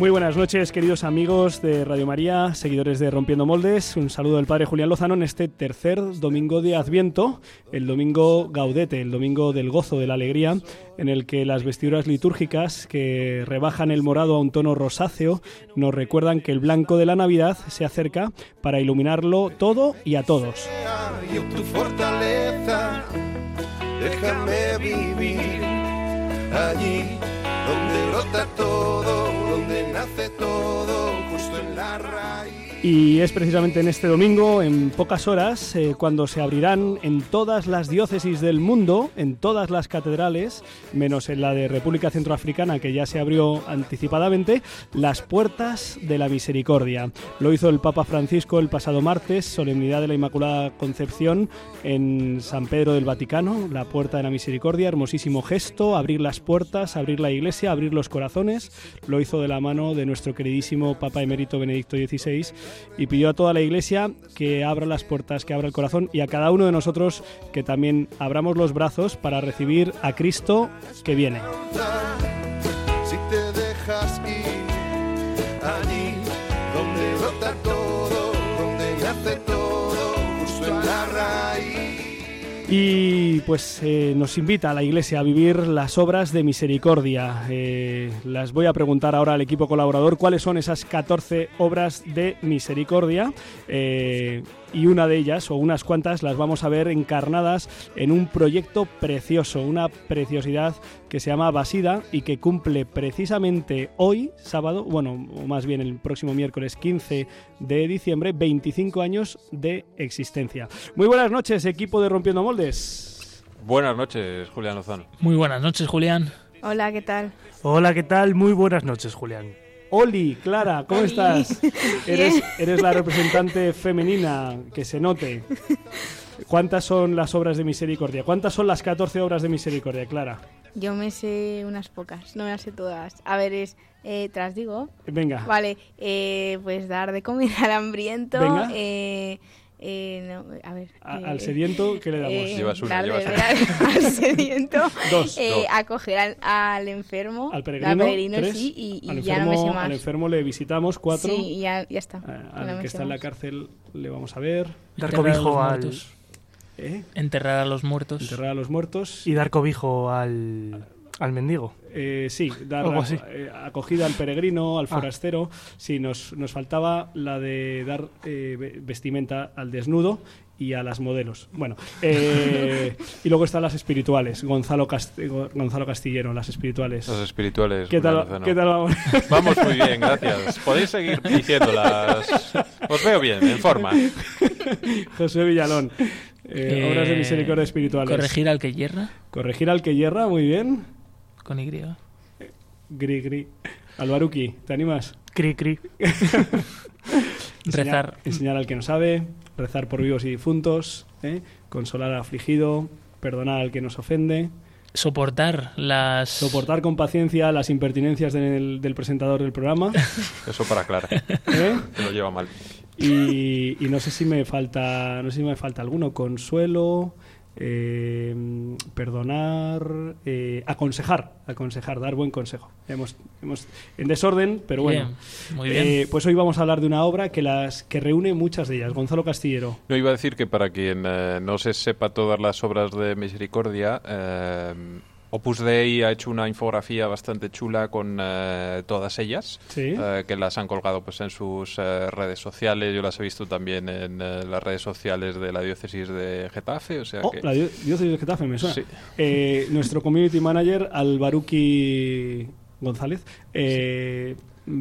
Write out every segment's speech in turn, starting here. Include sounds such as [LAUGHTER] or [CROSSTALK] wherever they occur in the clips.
Muy buenas noches, queridos amigos de Radio María, seguidores de Rompiendo Moldes. Un saludo del Padre Julián Lozano en este tercer domingo de Adviento, el domingo gaudete, el domingo del gozo, de la alegría, en el que las vestiduras litúrgicas que rebajan el morado a un tono rosáceo nos recuerdan que el blanco de la Navidad se acerca para iluminarlo todo y a todos. Donde nace todo, justo en la raíz. Y es precisamente en este domingo, en pocas horas, eh, cuando se abrirán en todas las diócesis del mundo, en todas las catedrales, menos en la de República Centroafricana, que ya se abrió anticipadamente, las puertas de la misericordia. Lo hizo el Papa Francisco el pasado martes, solemnidad de la Inmaculada Concepción en San Pedro del Vaticano, la puerta de la misericordia, hermosísimo gesto, abrir las puertas, abrir la iglesia, abrir los corazones. Lo hizo de la mano de nuestro queridísimo Papa Emérito Benedicto XVI y pidió a toda la iglesia que abra las puertas, que abra el corazón y a cada uno de nosotros que también abramos los brazos para recibir a Cristo que viene. Y pues eh, nos invita a la Iglesia a vivir las obras de misericordia. Eh, las voy a preguntar ahora al equipo colaborador cuáles son esas 14 obras de misericordia. Eh, y una de ellas, o unas cuantas, las vamos a ver encarnadas en un proyecto precioso, una preciosidad que se llama Basida y que cumple precisamente hoy, sábado, bueno, o más bien el próximo miércoles 15 de diciembre, 25 años de existencia. Muy buenas noches, equipo de Rompiendo Moldes. Buenas noches, Julián Lozano. Muy buenas noches, Julián. Hola, ¿qué tal? Hola, ¿qué tal? Muy buenas noches, Julián. Oli, Clara, ¿cómo Oli. estás? [LAUGHS] Eres, eres la representante femenina, que se note. ¿Cuántas son las obras de misericordia? ¿Cuántas son las 14 obras de misericordia, Clara? Yo me sé unas pocas, no me las sé todas. A ver, es, eh, te las digo. Venga. Vale, eh, pues dar de comer al hambriento. Venga. Eh, eh, no, a ver. A- eh, al sediento, ¿qué le damos? eh, Llevas una, llevas beber al, [LAUGHS] al sediento. Dos. eh, Dos. acoger al, al enfermo. Al peregrino, tres. sí, y, y al, ya enfermo, no me sé más. al enfermo le visitamos, cuatro. Sí, y ya, ya está. Eh, al no que está en la cárcel le vamos a ver. Dar Enterrar a los cobijo al. ¿eh? Enterrar a los muertos. Enterrar a los muertos. y dar cobijo al, al mendigo. Eh, sí, dar eh, acogida al peregrino, al Ah. forastero. Sí, nos, nos faltaba la de dar eh, ve- vestimenta al desnudo y a las modelos. Bueno, eh, [LAUGHS] y luego están las espirituales. Gonzalo, Cast- Go- Gonzalo Castillero, las espirituales. Los espirituales. ¿Qué tal. ¿Qué tal vamos? [LAUGHS] Vamos muy bien, gracias. Podéis seguir diciéndolas. Os veo bien, en forma. [LAUGHS] José Villalón. Eh, Eh, obras de misericordia espirituales. Corregir al que hierra, Corregir al que hierra, muy bien. Con Y. Gri, gri. Albaruki, ¿te animas? Cri, cri. [LAUGHS] Enseñar- Rezar. Enseñar al que no sabe, rezar por vivos y difuntos, ¿eh? consolar al afligido, perdonar al que nos ofende, Soportar las... soportar con paciencia las impertinencias del, del presentador del programa. [LAUGHS] Eso para Clara, [LAUGHS] ¿eh? que lo lleva mal. Y, y no sé si me falta, no sé si me falta alguno, consuelo, eh, perdonar, eh, aconsejar, aconsejar, dar buen consejo. Hemos, hemos en desorden, pero bueno. Bien, muy bien. Eh, pues hoy vamos a hablar de una obra que las que reúne muchas de ellas. Gonzalo Castillero. No iba a decir que para quien eh, no se sepa todas las obras de misericordia, eh, Opus Dei ha hecho una infografía bastante chula con eh, todas ellas, Sí. eh, que las han colgado pues en sus eh, redes sociales. Yo las he visto también en las redes sociales de la diócesis de Getafe, o sea Oh, que la diócesis de Getafe, me suena. Sí. Nuestro community manager, Albaruki González,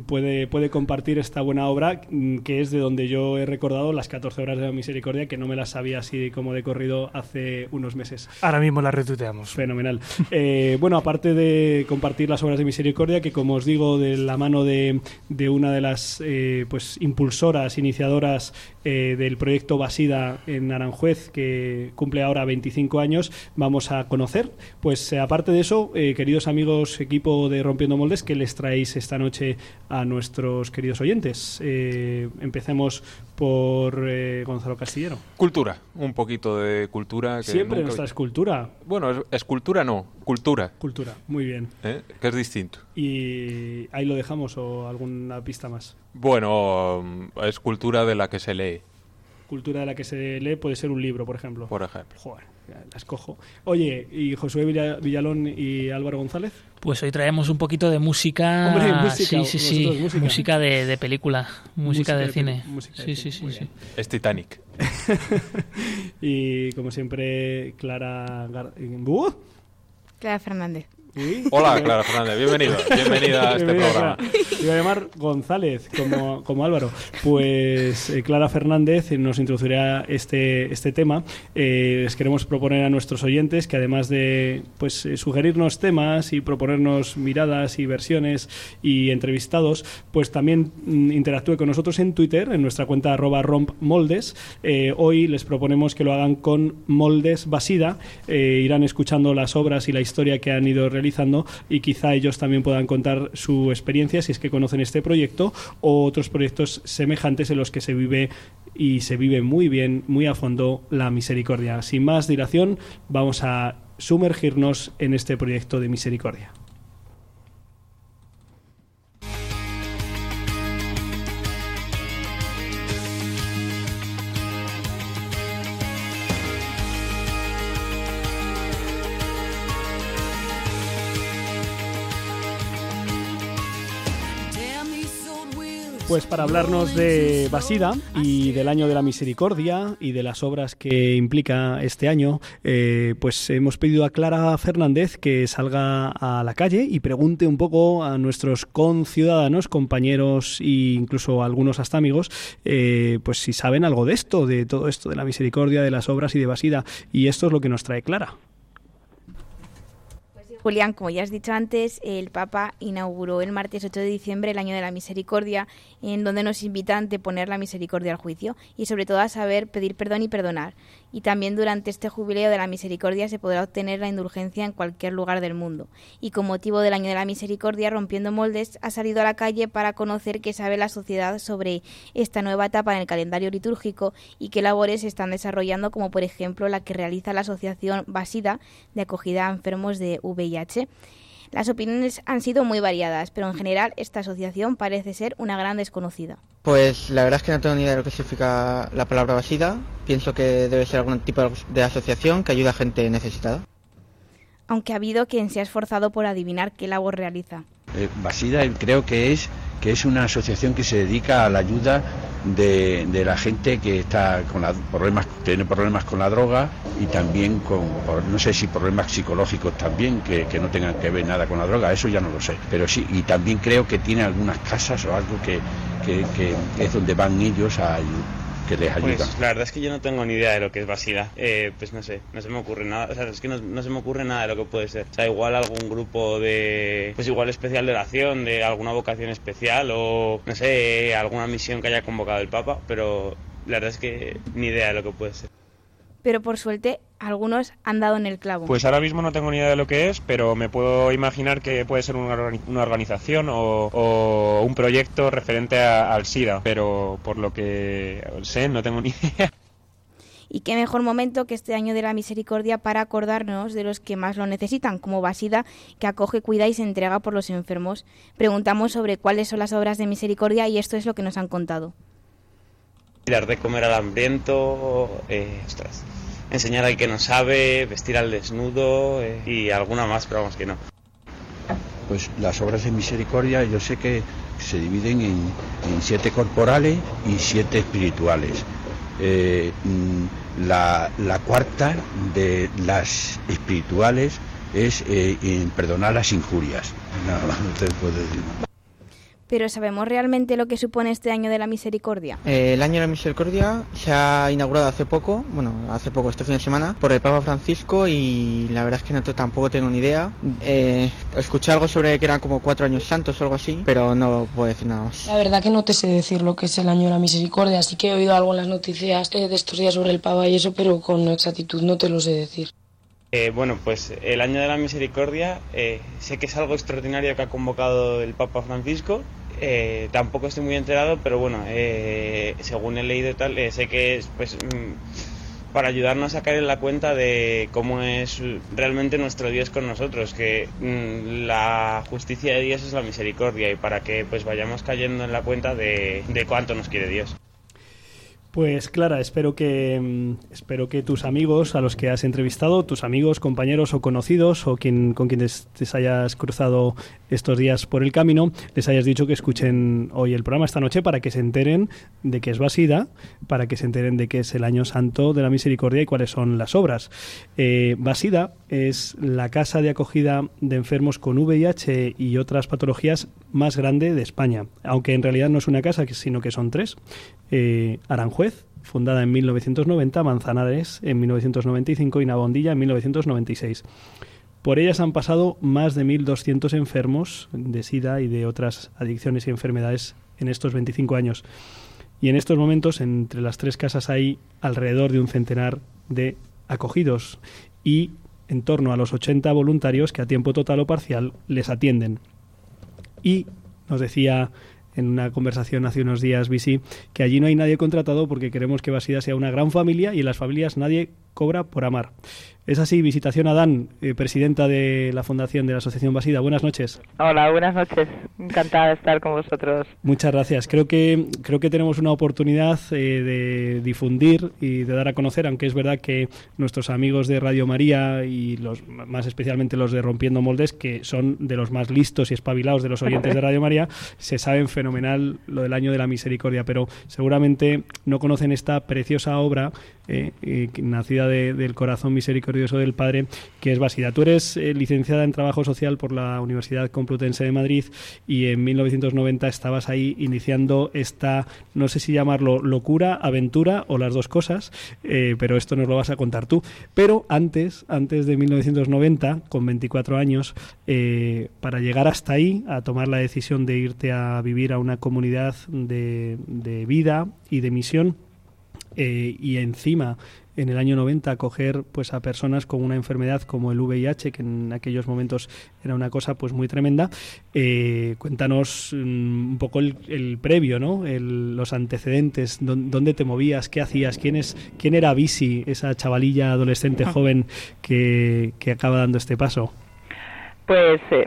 puede, puede compartir esta buena obra, mm, que es de donde yo he recordado las 14 horas de la misericordia, que no me las sabía así como de corrido hace unos meses. Ahora mismo la retuiteamos. Fenomenal. Eh, bueno, aparte de compartir las obras de misericordia, que como os digo, de la mano de, de una de las eh, pues impulsoras, iniciadoras eh, del proyecto Basida en Aranjuez, que cumple ahora 25 años, vamos a conocer. Pues aparte de eso, queridos amigos, equipo de Rompiendo Moldes, ¿qué les traéis esta noche a nuestros queridos oyentes? Eh, empecemos por eh, Gonzalo Castillero. Cultura, un poquito de cultura. Que Siempre nuestra escultura. Bueno, es- escultura no, cultura, Cultura, muy bien. ¿eh? que es distinto. ¿Y ahí lo dejamos o alguna pista más? Bueno, es cultura de la que se lee, Cultura de la que se lee puede ser un libro, por ejemplo. por ejemplo. Joder, ya la escojo. Oye, ¿y Josué Villa- Villalón y Álvaro González? Pues hoy traemos un poquito de música. Hombre, música, sí, sí, sí. vosotros, música. Música, de, de película, música, Música de, de cine. peli- música de sí, cine, sí, sí, muy sí. bien. Es Titanic. [LAUGHS] Y como siempre, Clara... Gar-. Clara Fernández. Hola, Clara Fernández, bienvenida, [LAUGHS] bienvenida a este Bienvenida, programa. Te Iba a llamar González, como, como Álvaro. Pues eh, Clara Fernández nos introducirá este, este tema. Eh, les queremos proponer a nuestros oyentes que además de pues, eh, sugerirnos temas y proponernos miradas y versiones y entrevistados, pues también mm, interactúe con nosotros en Twitter, en nuestra cuenta arroba rompmoldes. Hoy les proponemos que lo hagan con Moldes Basida. Irán escuchando las obras y la historia que han ido realizando y quizá ellos también puedan contar su experiencia si es que conocen este proyecto o otros proyectos semejantes en los que se vive y se vive muy bien, muy a fondo la misericordia. Sin más dilación, vamos a sumergirnos en este proyecto de misericordia. Pues para hablarnos de Basida y del año de la misericordia y de las obras que implica este año, eh, pues hemos pedido a Clara Fernández que salga a la calle y pregunte un poco a nuestros conciudadanos, compañeros e incluso algunos hasta amigos, eh, pues si saben algo de esto, de todo esto, de la misericordia, de las obras y de Basida. Y esto es lo que nos trae Clara. Julián, como ya has dicho antes, el Papa inauguró el martes 8 de diciembre el Año de la Misericordia, en donde nos invita a anteponer la misericordia al juicio y sobre todo a saber pedir perdón y perdonar. Y también durante este jubileo de la misericordia se podrá obtener la indulgencia en cualquier lugar del mundo. Y con motivo del Año de la Misericordia, Rompiendo Moldes ha salido a la calle para conocer qué sabe la sociedad sobre esta nueva etapa en el calendario litúrgico y qué labores se están desarrollando, como por ejemplo la que realiza la Asociación Basida de acogida a enfermos de VIH. Las opiniones han sido muy variadas, pero en general esta asociación parece ser una gran desconocida. Pues la verdad es que no tengo ni idea de lo que significa la palabra basida. Pienso que debe ser algún tipo de asociación que ayuda a gente necesitada. Aunque ha habido quien se ha esforzado por adivinar qué labor realiza. Eh, Basida creo que es que es una asociación que se dedica a la ayuda de, de la gente que está con la- problemas tiene problemas con la droga y también con no sé si problemas psicológicos también que, que no tengan que ver nada con la droga eso ya no lo sé. Pero sí y también creo que tiene algunas casas o algo que, que, que es donde van ellos a ayu- que les ayudan Pues la verdad es que yo no tengo ni idea de lo que es Basida. Eh, pues no sé, no se me ocurre nada. O sea, es que no, no se me ocurre nada de lo que puede ser. O sea, igual algún grupo de. Pues igual especial de oración, de alguna vocación especial o no sé, alguna misión que haya convocado el Papa, pero la verdad es que ni idea de lo que puede ser. Pero por suerte, algunos han dado en el clavo. Pues ahora mismo no tengo ni idea de lo que es, pero me puedo imaginar que puede ser una, organi- una organización o, o un proyecto referente a- al SIDA, pero por lo que sé no tengo [LAUGHS] ni idea. Y qué mejor momento que este año de la misericordia para acordarnos de los que más lo necesitan, como Basida, que acoge, cuida y se entrega por los enfermos. Preguntamos sobre cuáles son las obras de misericordia y esto es lo que nos han contado. Dar de comer al hambriento, eh, ostras, enseñar al que no sabe, vestir al desnudo eh, y alguna más, pero vamos que no. Pues las obras de misericordia yo sé que se dividen en, en siete corporales y siete espirituales. Eh, mm, la, la cuarta de las espirituales es eh, en perdonar las injurias. Nada más, no te puedo decir más. Pero ¿sabemos realmente lo que supone este año de la misericordia? Eh, el año de la misericordia se ha inaugurado hace poco, bueno, hace poco, este fin de semana, por el Papa Francisco y la verdad es que no tampoco tengo ni idea. Eh, escuché algo sobre que eran como cuatro años santos o algo así, pero no puedo decir nada más. La verdad que no te sé decir lo que es el año de la misericordia, así que he oído algo en las noticias eh, de estos días sobre el Papa y eso, pero con exactitud no te lo sé decir. Eh, bueno, pues el año de la misericordia eh, sé que es algo extraordinario que ha convocado el Papa Francisco. Eh, tampoco estoy muy enterado, pero bueno, eh, según he leído y tal, eh, sé que es pues mm, para ayudarnos a caer en la cuenta de cómo es realmente nuestro Dios con nosotros, que mm, la justicia de Dios es la misericordia y para que pues vayamos cayendo en la cuenta de, de cuánto nos quiere Dios. Pues Clara, espero que mm, espero que tus amigos a los que has entrevistado, tus amigos, compañeros o conocidos o quien con quienes te hayas cruzado estos días por el camino, les hayas dicho que escuchen hoy el programa esta noche para que se enteren de qué es Basida, para que se enteren de qué es el Año Santo de la Misericordia y cuáles son las obras. Eh, Basida es la casa de acogida de enfermos con VIH y otras patologías más grande de España, aunque en realidad no es una casa, sino que son tres. Eh, Aranjuez, fundada en 1990, Manzanares en 1995 y Navondilla en 1996. Por ellas han pasado más de 1.200 enfermos de SIDA y de otras adicciones y enfermedades en estos 25 años. Y en estos momentos, entre las tres casas hay alrededor de un centenar de acogidos y en torno a los 80 voluntarios que a tiempo total o parcial les atienden. Y nos decía en una conversación hace unos días, Bisi, que allí no hay nadie contratado porque queremos que Basida sea una gran familia y en las familias nadie cobra por amar. Es así, visitación a Dan, eh, presidenta de la Fundación de la Asociación Basida. Buenas noches. Hola, buenas noches. Encantada de estar con vosotros. Muchas gracias. Creo que creo que tenemos una oportunidad eh, de difundir y de dar a conocer, aunque es verdad que nuestros amigos de Radio María y los más especialmente los de Rompiendo Moldes, que son de los más listos y espabilados de los oyentes de Radio María, [LAUGHS] se saben fenomenal lo del año de la misericordia, pero seguramente no conocen esta preciosa obra eh, eh, nacida de- del corazón misericordioso del Padre, que es Basida. Tú eres eh, licenciada en Trabajo Social por la Universidad Complutense de Madrid y en 1990 estabas ahí iniciando esta, no sé si llamarlo locura, aventura o las dos cosas, pero esto nos lo vas a contar tú. Pero antes, antes de 1990, con 24 años, para llegar hasta ahí, a tomar la decisión de irte a vivir a una comunidad de vida y de misión, eh, y encima en el año 90 acoger pues a personas con una enfermedad como el VIH que en aquellos momentos era una cosa pues muy tremenda Eh, cuéntanos mm, un poco el, el previo no El- los antecedentes dón- dónde te movías qué hacías quién es quién era Bisi esa chavalilla adolescente joven que, que acaba dando este paso. Pues, eh,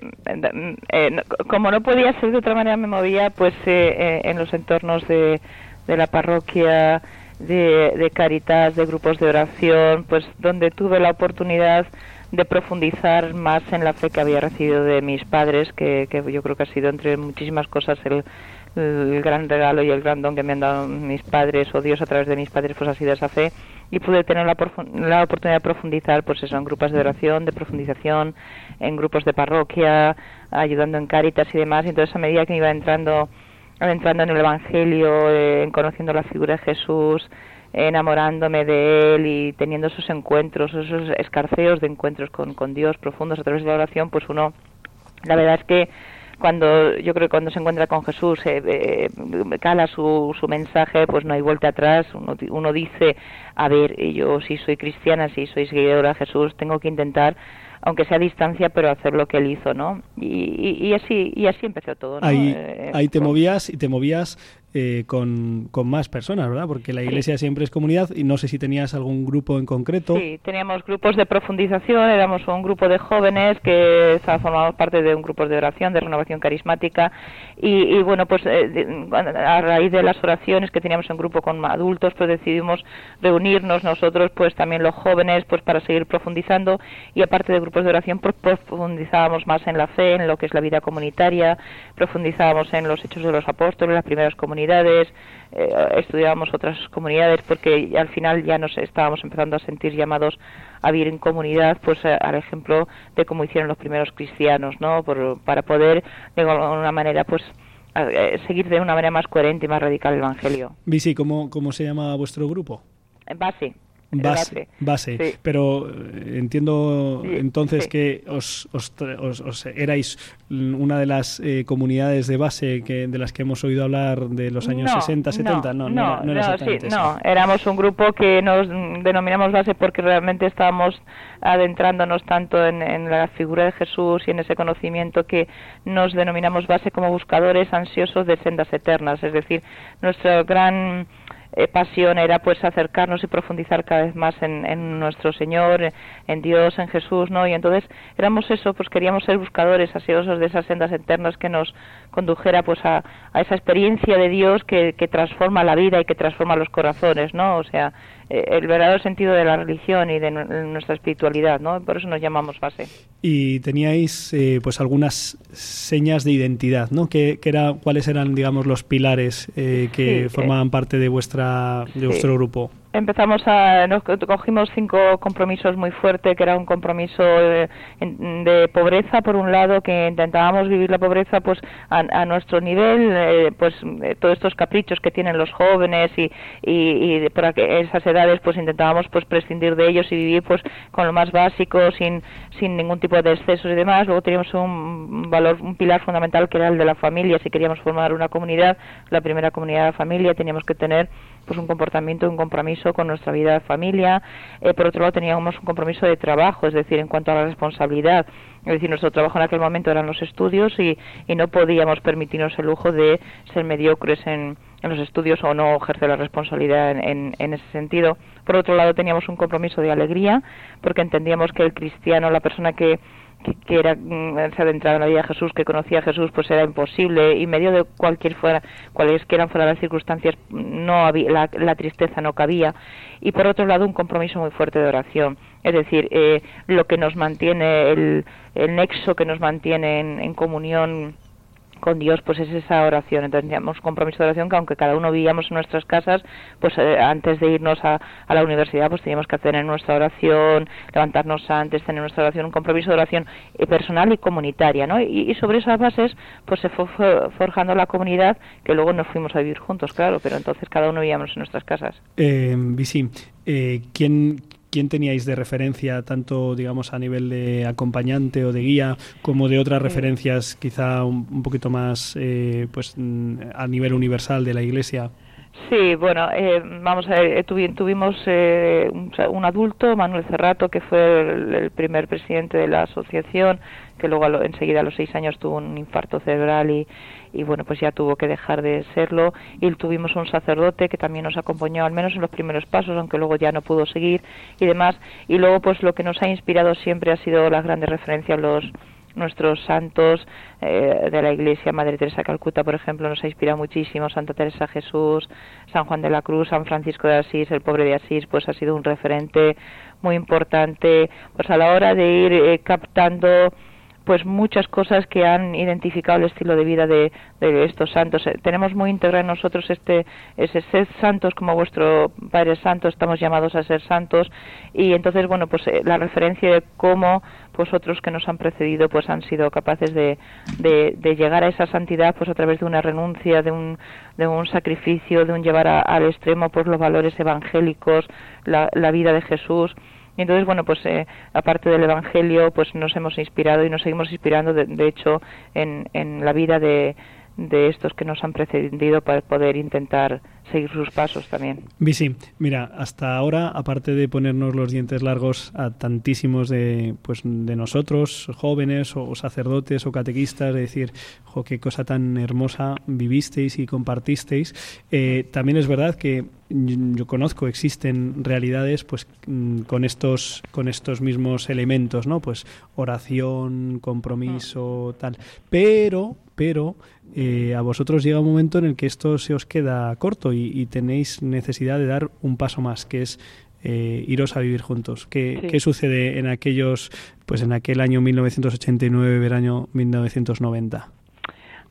eh, no- como no podía ser de otra manera, me movía pues eh, eh, en los entornos de, de la parroquia, de, de Caritas, de grupos de oración, pues donde tuve la oportunidad de profundizar más en la fe que había recibido de mis padres, que, que yo creo que ha sido entre muchísimas cosas el, el gran regalo y el gran don que me han dado mis padres o Dios a través de mis padres, pues ha sido esa fe y pude tener la, la oportunidad de profundizar, pues eso, en grupos de oración, de profundización, en grupos de parroquia, ayudando en Cáritas y demás. Y entonces a medida que iba entrando, entrando en el Evangelio, eh, en conociendo la figura de Jesús, enamorándome de él y teniendo esos encuentros, esos escarceos de encuentros con, con Dios profundos a través de la oración, pues uno, la verdad es que cuando yo creo que cuando se encuentra con Jesús eh, eh, cala su, su mensaje pues no hay vuelta atrás. Uno, uno dice a ver yo si soy cristiana si soy seguidora de Jesús tengo que intentar aunque sea a distancia pero hacer lo que él hizo no y, y, y así y así empezó todo ¿no? ahí, Eh, ahí te movías y te movías eh, con, con más personas, ¿verdad? Porque la iglesia siempre es comunidad y no sé si tenías algún grupo en concreto. Sí, teníamos grupos de profundización, éramos un grupo de jóvenes que formábamos parte de un grupo de oración, de renovación carismática y, y bueno, pues eh, de- a raíz de las oraciones que teníamos en grupo con adultos, pues decidimos reunirnos nosotros, pues también los jóvenes, pues para seguir profundizando y aparte de grupos de oración, pues profundizábamos más en la fe, en lo que es la vida comunitaria, profundizábamos en los hechos de los apóstoles, las primeras comunidades, eh, estudiábamos otras comunidades porque al final ya nos estábamos empezando a sentir llamados a vivir en comunidad, pues eh, al ejemplo de cómo hicieron los primeros cristianos, ¿no? Por- para poder de alguna manera pues eh, seguir de una manera más coherente y más radical el Evangelio. Visi, ¿cómo, cómo se llama vuestro grupo? Base. Base. Pero eh, entiendo entonces que os, os, os, os, erais una de las eh, comunidades de base que, de las que hemos oído hablar de los años 60, 70. No, no, no, no, sí, no, éramos un grupo que nos denominamos base porque realmente estábamos adentrándonos tanto en, en la figura de Jesús y en ese conocimiento que nos denominamos base como buscadores ansiosos de sendas eternas. Es decir, nuestro gran eh, pasión era pues acercarnos y profundizar cada vez más en, nuestro Señor, en Dios, en Jesús, ¿no? Y entonces éramos eso, pues queríamos ser buscadores ansiosos de esas sendas eternas que nos condujera pues a, a esa experiencia de Dios que, que transforma la vida y que transforma los corazones, ¿no? O sea, el verdadero sentido de la religión y de nuestra espiritualidad, ¿no? Por eso nos llamamos base. Y teníais eh, pues algunas señas de identidad, ¿no? ¿Qué, era, ¿Cuáles eran, digamos, los pilares eh, que formaban parte de vuestra de vuestro grupo? Empezamos a nos cogimos cinco compromisos muy fuertes que era un compromiso de, de, pobreza por un lado que intentábamos vivir la pobreza pues a, nuestro nivel eh, pues eh, todos estos caprichos que tienen los jóvenes y, y, y por esas edades pues intentábamos pues prescindir de ellos y vivir pues con lo más básico sin sin ningún tipo de excesos y demás. Luego teníamos un valor un pilar fundamental que era el de la familia. Si queríamos formar una comunidad la primera comunidad de familia teníamos que tener pues un comportamiento, un compromiso con nuestra vida de familia. Eh, por otro lado, teníamos un compromiso de trabajo, es decir, en cuanto a la responsabilidad. Es decir, nuestro trabajo en aquel momento eran los estudios y, y no podíamos permitirnos el lujo de ser mediocres en, en los estudios o no ejercer la responsabilidad en, en, en, ese sentido. Por otro lado, teníamos un compromiso de alegría, porque entendíamos que el cristiano, la persona que que, era mm, se adentraba en la vida de Jesús, que conocía a Jesús, pues era imposible y medio de cualquier fuera, cuales que eran fuera las circunstancias, no había, la, la, tristeza no cabía. Y por otro lado, un compromiso muy fuerte de oración. Es decir, eh, lo que nos mantiene, el, el nexo que nos mantiene en, en comunión con Dios pues es esa oración. Entonces teníamos compromiso de oración que aunque cada uno vivíamos en nuestras casas, pues eh, antes de irnos a, a, la universidad pues teníamos que tener nuestra oración, levantarnos antes, tener nuestra oración, un compromiso de oración eh, personal y comunitaria, ¿no? Y, sobre esas bases pues se fue forjando la comunidad que luego nos fuimos a vivir juntos, claro, pero entonces cada uno vivíamos en nuestras casas. Eh, eh, ¿quién, quién teníais de referencia, tanto digamos a nivel de acompañante o de guía, como de otras referencias quizá un, un poquito más eh, pues a nivel universal de la Iglesia? Sí, bueno, eh, vamos a ver, tuvimos eh, un, un, adulto, Manuel Cerrato, que fue el, el, primer presidente de la asociación, que luego a lo, enseguida a los seis años tuvo un infarto cerebral y, y bueno, pues ya tuvo que dejar de serlo. Y tuvimos un sacerdote que también nos acompañó, al menos en los primeros pasos, aunque luego ya no pudo seguir y demás. Y luego, pues lo que nos ha inspirado siempre ha sido las grandes referencias, los nuestros santos eh, de la Iglesia, Madre Teresa Calcuta, por ejemplo, nos ha inspirado muchísimo, Santa Teresa Jesús, San Juan de la Cruz, San Francisco de Asís, el pobre de Asís, pues ha sido un referente muy importante, pues a la hora de ir eh, captando pues muchas cosas que han identificado el estilo de vida de, de estos santos. Eh, tenemos muy integrado en nosotros este ese ser santos como vuestro Padre Santo, estamos llamados a ser santos y entonces bueno pues eh, la referencia de cómo pues otros que nos han precedido pues han sido capaces de, de, de llegar a esa santidad pues a través de una renuncia, de un, de un sacrificio, de un llevar a, al extremo pues los valores evangélicos, la, la vida de Jesús entonces, bueno, pues eh, aparte del Evangelio, pues nos hemos inspirado y nos seguimos inspirando, de, de hecho, en, en la vida de, de estos que nos han precedido para poder intentar seguir sus pasos también. Bisi, mira, hasta ahora, aparte de ponernos los dientes largos a tantísimos de, pues, de nosotros, jóvenes o, sacerdotes o catequistas, de decir, jo, qué cosa tan hermosa vivisteis y compartisteis, eh, también es verdad que yo conozco, existen realidades pues con estos con estos mismos elementos, ¿no? Pues oración, compromiso, tal. Pero, pero eh, a vosotros llega un momento en el que esto se os queda corto y, y tenéis necesidad de dar un paso más, que es eh, iros a vivir juntos. ¿Qué, sí. ¿Qué, sucede en aquellos, pues en aquel año 1989, verano 1990?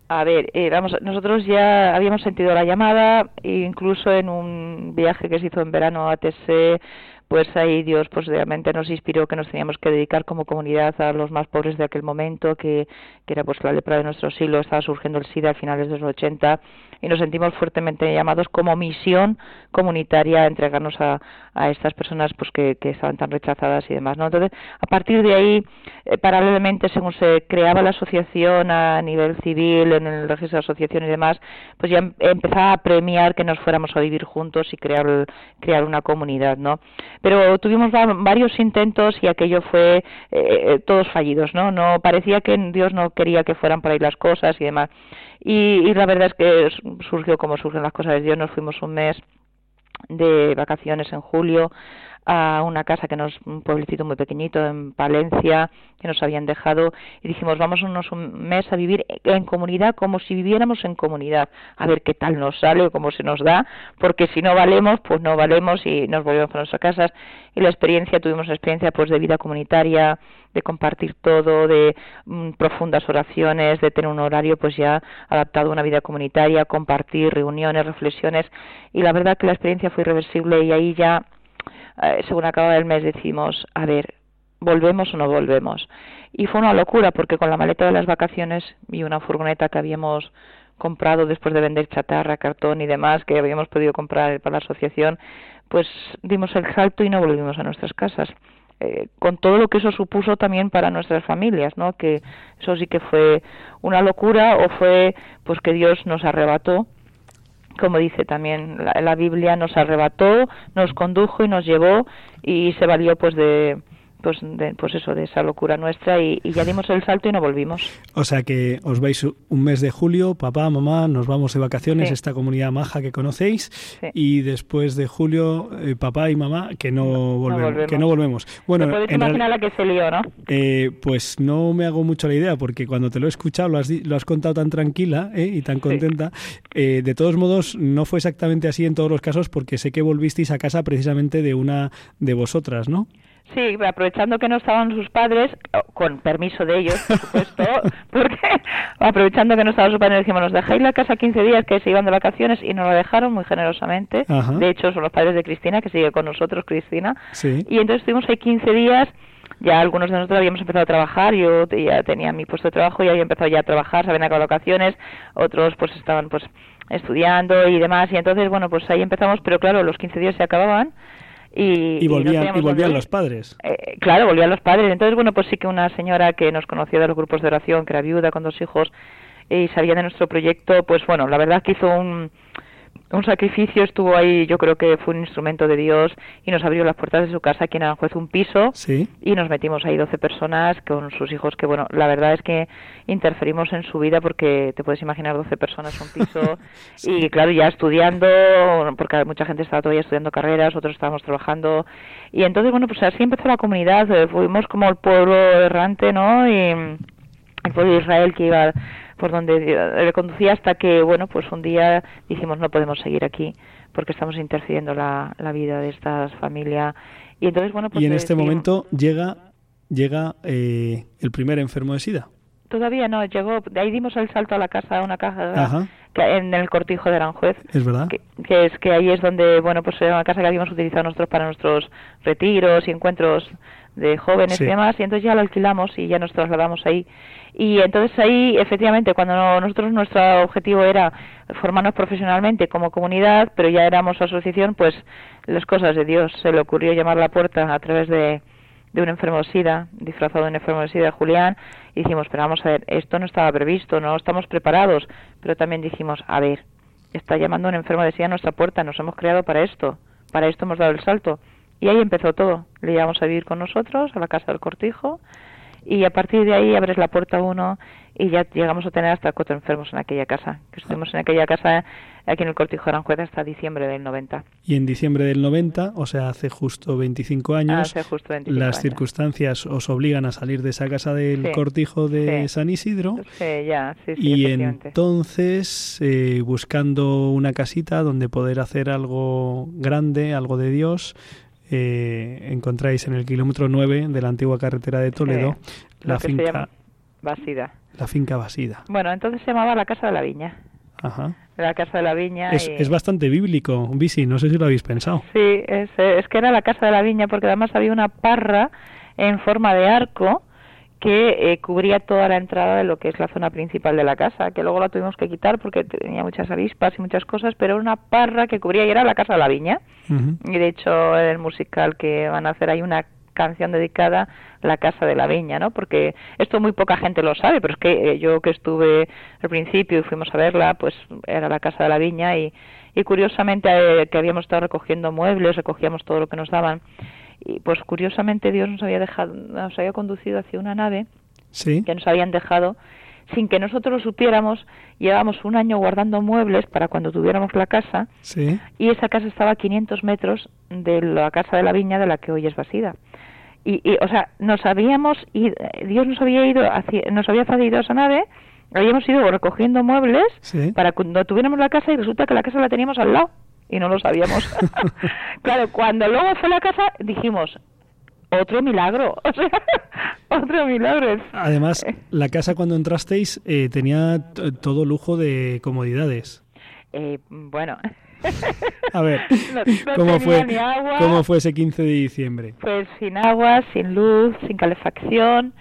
A ver, eh, vamos, nosotros ya habíamos sentido la llamada, incluso en un viaje que se hizo en verano a TC, pues ahí Dios pues realmente nos inspiró que nos teníamos que dedicar como comunidad a los más pobres de aquel momento, que, era pues la lepra de nuestro siglo, estaba surgiendo el SIDA a finales de los 80 y nos sentimos fuertemente llamados como misión comunitaria a entregarnos a, a estas personas pues que, que estaban tan rechazadas y demás, ¿no? Entonces, a partir de ahí, eh, paralelamente, según se creaba la asociación a nivel civil, en el registro de asociación y demás, pues ya em- empezaba a premiar que nos fuéramos a vivir juntos y crear, crear una comunidad, ¿no? Pero tuvimos va- varios intentos y aquello fue eh, eh, todos fallidos, ¿no? No parecía que Dios no quería que fueran por ahí las cosas y demás. Y, y la verdad es que surgió como surgen las cosas de Dios. Nos fuimos un mes de vacaciones en julio a una casa que nos un pueblecito muy pequeñito en Palencia que nos habían dejado y dijimos vamos unos un mes a vivir en comunidad como si viviéramos en comunidad a ver qué tal nos sale o cómo se nos da porque si no valemos pues no valemos y nos volvemos para nuestras casas y la experiencia tuvimos una experiencia pues de vida comunitaria de compartir todo de mm, profundas oraciones de tener un horario pues ya adaptado a una vida comunitaria compartir reuniones reflexiones. Y la verdad que la experiencia fue irreversible y ahí ya eh, según acababa el mes decimos, a ver, ¿volvemos o no volvemos? Y fue una locura porque con la maleta de las vacaciones y una furgoneta que habíamos comprado después de vender chatarra, cartón y demás que habíamos podido comprar para la asociación, pues dimos el salto y no volvimos a nuestras casas. Eh, con todo lo que eso supuso también para nuestras familias, ¿no? Que eso sí que fue una locura o fue pues que Dios nos arrebató como dice también la, Biblia, nos arrebató, nos condujo y nos llevó y se valió pues de pues, de, pues eso, de esa locura nuestra y, y, ya dimos el salto y no volvimos. O sea que os vais un mes de julio, papá, mamá, nos vamos de vacaciones, sí. esta comunidad maja que conocéis, sí. y después de julio, eh, papá y mamá, que no, no, volvemos, no, volvemos, que no volvemos. Bueno, ¿Te puedes imaginar la que se lió, no? Eh, pues no me hago mucho la idea, porque cuando te lo he escuchado, lo has, lo has contado tan tranquila ¿eh? y tan contenta. Sí. de todos modos, no fue exactamente así en todos los casos, porque sé que volvisteis a casa precisamente de una de vosotras, ¿no? Sí, aprovechando que no estaban sus padres, con permiso de ellos, por supuesto, [LAUGHS] porque aprovechando que no estaban sus padres, dijimos, nos dejáis la casa 15 días que se iban de vacaciones y nos lo dejaron muy generosamente. Ajá. De hecho, son los padres de Cristina, que sigue con nosotros, Cristina. Sí. Y entonces estuvimos ahí 15 días. Ya algunos de nosotros habíamos empezado a trabajar, yo ya tenía mi puesto de trabajo y había empezado ya a trabajar, se habían acabado vacaciones, otros pues estaban pues estudiando y demás, y entonces bueno, pues ahí empezamos, pero claro, los 15 días se acababan y, y volvían, y, y volvían los padres. Eh, claro, volvían los padres. Entonces, bueno, pues sí que una señora que nos conocía de los grupos de oración, que era viuda con dos hijos y sabía de nuestro proyecto, pues bueno, la verdad que hizo un, un sacrificio, estuvo ahí, yo creo que fue un instrumento de Dios y nos abrió las puertas de su casa aquí en Aranjuez un piso ¿Sí? y nos metimos ahí 12 personas con sus hijos que bueno, la verdad es que interferimos en su vida porque te puedes imaginar 12 personas un piso [LAUGHS] sí. y claro, ya estudiando, porque mucha gente estaba todavía estudiando carreras, otros estábamos trabajando y entonces bueno, pues así empezó la comunidad, eh, fuimos como el pueblo errante, ¿no? Y el pueblo de Israel que iba por donde le conducía hasta que, bueno, pues un día dijimos no podemos seguir aquí porque estamos intercediendo la, la vida de esta familia. Y entonces, bueno, pues... Y en este decimos, momento llega, llega eh, el primer enfermo de SIDA. Todavía no, llegó, de ahí dimos el salto a la casa, a una caja. Que, en el cortijo de Aranjuez. Es verdad. Que, que, es que ahí es donde, bueno, pues era una casa que habíamos utilizado nosotros para nuestros retiros y encuentros de jóvenes Sí. y demás, y entonces ya lo alquilamos y ya nos trasladamos ahí. Y entonces ahí, efectivamente, cuando no- nosotros nuestro objetivo era formarnos profesionalmente como comunidad, pero ya éramos asociación, pues las cosas de Dios. Se le ocurrió llamar la puerta a través de, de un enfermo de SIDA, disfrazado de un enfermo de SIDA, Julián, y pero vamos a ver, esto no estaba previsto, no estamos preparados, pero también dijimos, a ver, está llamando un enfermo de SIDA a nuestra puerta, nos hemos creado para esto, para esto hemos dado el salto. Y ahí empezó todo. Le llevamos a vivir con nosotros, a la casa del cortijo, y a partir de ahí abres la puerta a uno y ya llegamos a tener hasta cuatro enfermos en aquella casa. Que estuvimos en aquella casa aquí en el cortijo de Aranjuez hasta diciembre del 90. Y en diciembre del 90, o sea, hace justo 25 años, Hace justo 25 las años. circunstancias os obligan a salir de esa casa del Sí, cortijo de sí. San Isidro. Sí, ya, sí, sí, y entonces, eh, buscando una casita donde poder hacer algo grande, algo de Dios, eh, encontráis en el kilómetro 9 de la antigua carretera de Toledo la finca Basida. la finca Basida. Bueno, entonces se llamaba la Casa de la Viña. Ajá. la casa de la viña. Es, y- es bastante bíblico, Bisi, no sé si lo habéis pensado. Sí, es, es que era la casa de la viña porque además había una parra en forma de arco que eh, cubría toda la entrada de lo que es la zona principal de la casa, que luego la tuvimos que quitar porque tenía muchas avispas y muchas cosas, pero era una parra que cubría y era la casa de la viña. Y de hecho, en el musical que van a hacer hay una canción dedicada a la casa de la viña, ¿no? Porque esto muy poca gente lo sabe, pero es que eh, yo que estuve al principio y fuimos a verla, pues era la casa de la viña y, y curiosamente eh, que habíamos estado recogiendo muebles, recogíamos todo lo que nos daban y pues curiosamente Dios nos había dejado, nos había conducido hacia una nave Sí. que nos habían dejado sin que nosotros lo supiéramos. Llevábamos un año guardando muebles para cuando tuviéramos la casa Sí. y esa casa estaba a 500 metros de la casa de la viña de la que hoy es Basida. Y, y, o sea, nos habíamos ido, Dios nos había ido, hacia, nos había cedido esa nave, habíamos ido recogiendo muebles Sí. para cuando tuviéramos la casa y resulta que la casa la teníamos al lado y no lo sabíamos. [LAUGHS] claro, cuando luego fue la casa dijimos, otro milagro, [LAUGHS] o sea, otro milagro. Además, la casa cuando entrasteis eh, tenía todo lujo de comodidades. Eh, bueno. A ver, [LAUGHS] No- no ¿cómo fue, agua. ¿cómo fue ese 15 de diciembre? Pues sin agua, sin luz, sin calefacción.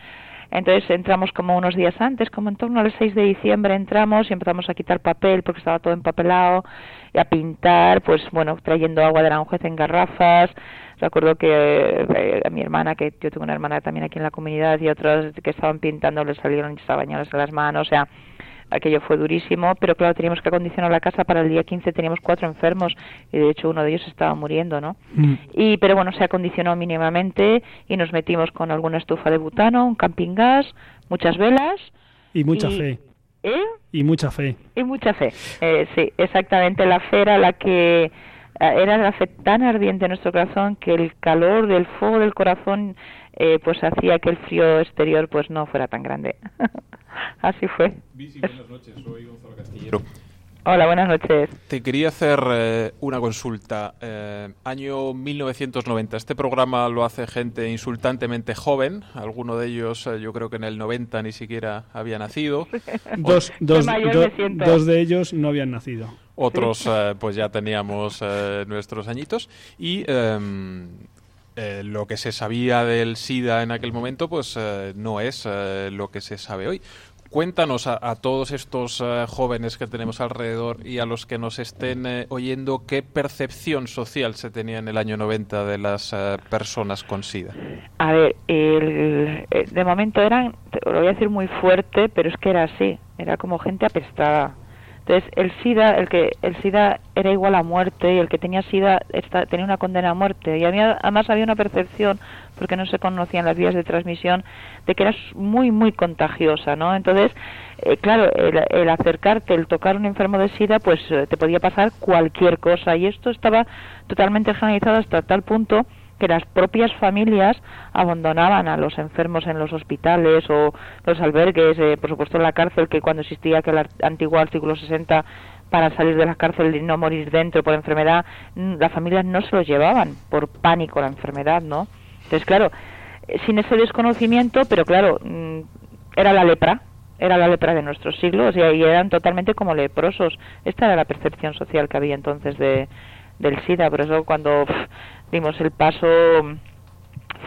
Entonces entramos como unos días antes, como en torno al 6 de diciembre entramos y empezamos a quitar papel porque estaba todo empapelado y a pintar, pues bueno, trayendo agua de Aranjuez en garrafas. Recuerdo que eh, a mi hermana, que yo tengo una hermana también aquí en la comunidad y otras que estaban pintando les salieron bañadas en las manos, o sea, aquello fue durísimo, pero claro, teníamos que acondicionar la casa para el día 15, teníamos cuatro enfermos y de hecho uno de ellos estaba muriendo, ¿no? Y, pero bueno, se acondicionó mínimamente y nos metimos con alguna estufa de butano, un camping gas, muchas velas. Y mucha Y- fe. ¿Eh? Y mucha fe. Y mucha fe. Eh, sí, exactamente. La fe era la que eh, era la fe tan ardiente en nuestro corazón que el calor del fuego del corazón eh, pues hacía que el frío exterior pues no fuera tan grande. [LAUGHS] Así fue. buenas noches, soy Gonzalo Castillero. Hola, buenas noches. Te quería hacer eh, una consulta. Eh, año 1990. Este programa lo hace gente insultantemente joven. Alguno de ellos, eh, yo creo que en el 90 ni siquiera había nacido. [LAUGHS] Dos, dos, mayor do- me siento. dos de ellos no habían nacido. Otros, eh, pues ya teníamos eh, nuestros añitos. Y em, eh, lo que se sabía del SIDA en aquel momento, pues eh, no es eh, lo que se sabe hoy. Cuéntanos a, a todos estos eh, jóvenes que tenemos alrededor y a los que nos estén eh, oyendo qué percepción social se tenía en el año 90 de las eh, personas con SIDA. A ver, el- de momento eran, lo voy a decir muy fuerte, pero es que era así, era como gente apestada. Entonces, el SIDA, el que el SIDA era igual a muerte y el que tenía SIDA tenía una condena a muerte. Y había, además había una percepción, porque no se conocían las vías de transmisión, de que era muy, muy contagiosa, ¿no? Entonces, eh, claro, el, el acercarte, el tocar a un enfermo de SIDA, pues eh, te podía pasar cualquier cosa. Y esto estaba totalmente generalizado hasta tal punto que las propias familias abandonaban a los enfermos en los hospitales o los albergues, eh, por supuesto en la cárcel, que cuando existía aquel antiguo artículo 60 para salir de la cárcel y no morir dentro por enfermedad, las familias no se los llevaban por pánico la enfermedad, ¿no? Entonces, claro, eh, sin ese desconocimiento, pero claro, mm, era la lepra, era la lepra de nuestros siglos y, eran totalmente como leprosos. Esta era la percepción social que había entonces de, del SIDA, por eso cuando dimos el paso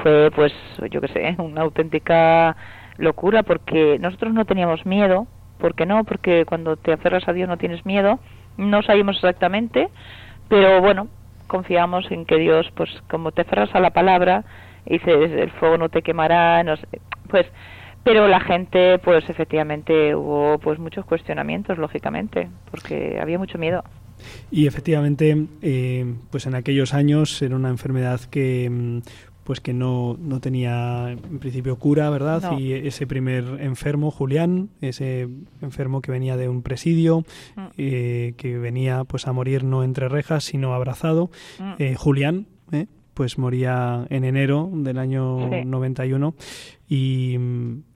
fue pues yo qué sé, una auténtica locura porque nosotros no teníamos miedo, ¿por qué no? Porque cuando te aferras a Dios no tienes miedo, no sabíamos exactamente, pero bueno, confiamos en que Dios, pues como te aferras a la palabra, y dices el fuego no te quemará, no sé, pues pero la gente pues efectivamente hubo pues muchos cuestionamientos lógicamente porque había mucho miedo Y efectivamente, eh, pues en aquellos años era una enfermedad que mm, pues que no, no tenía en principio cura, ¿verdad? No. Y ese primer enfermo, Julián, ese enfermo que venía de un presidio, Mm. eh, que venía pues a morir no entre rejas, sino abrazado, Mm. eh, Julián, ¿eh? pues moría en enero del año Sí. 91 y,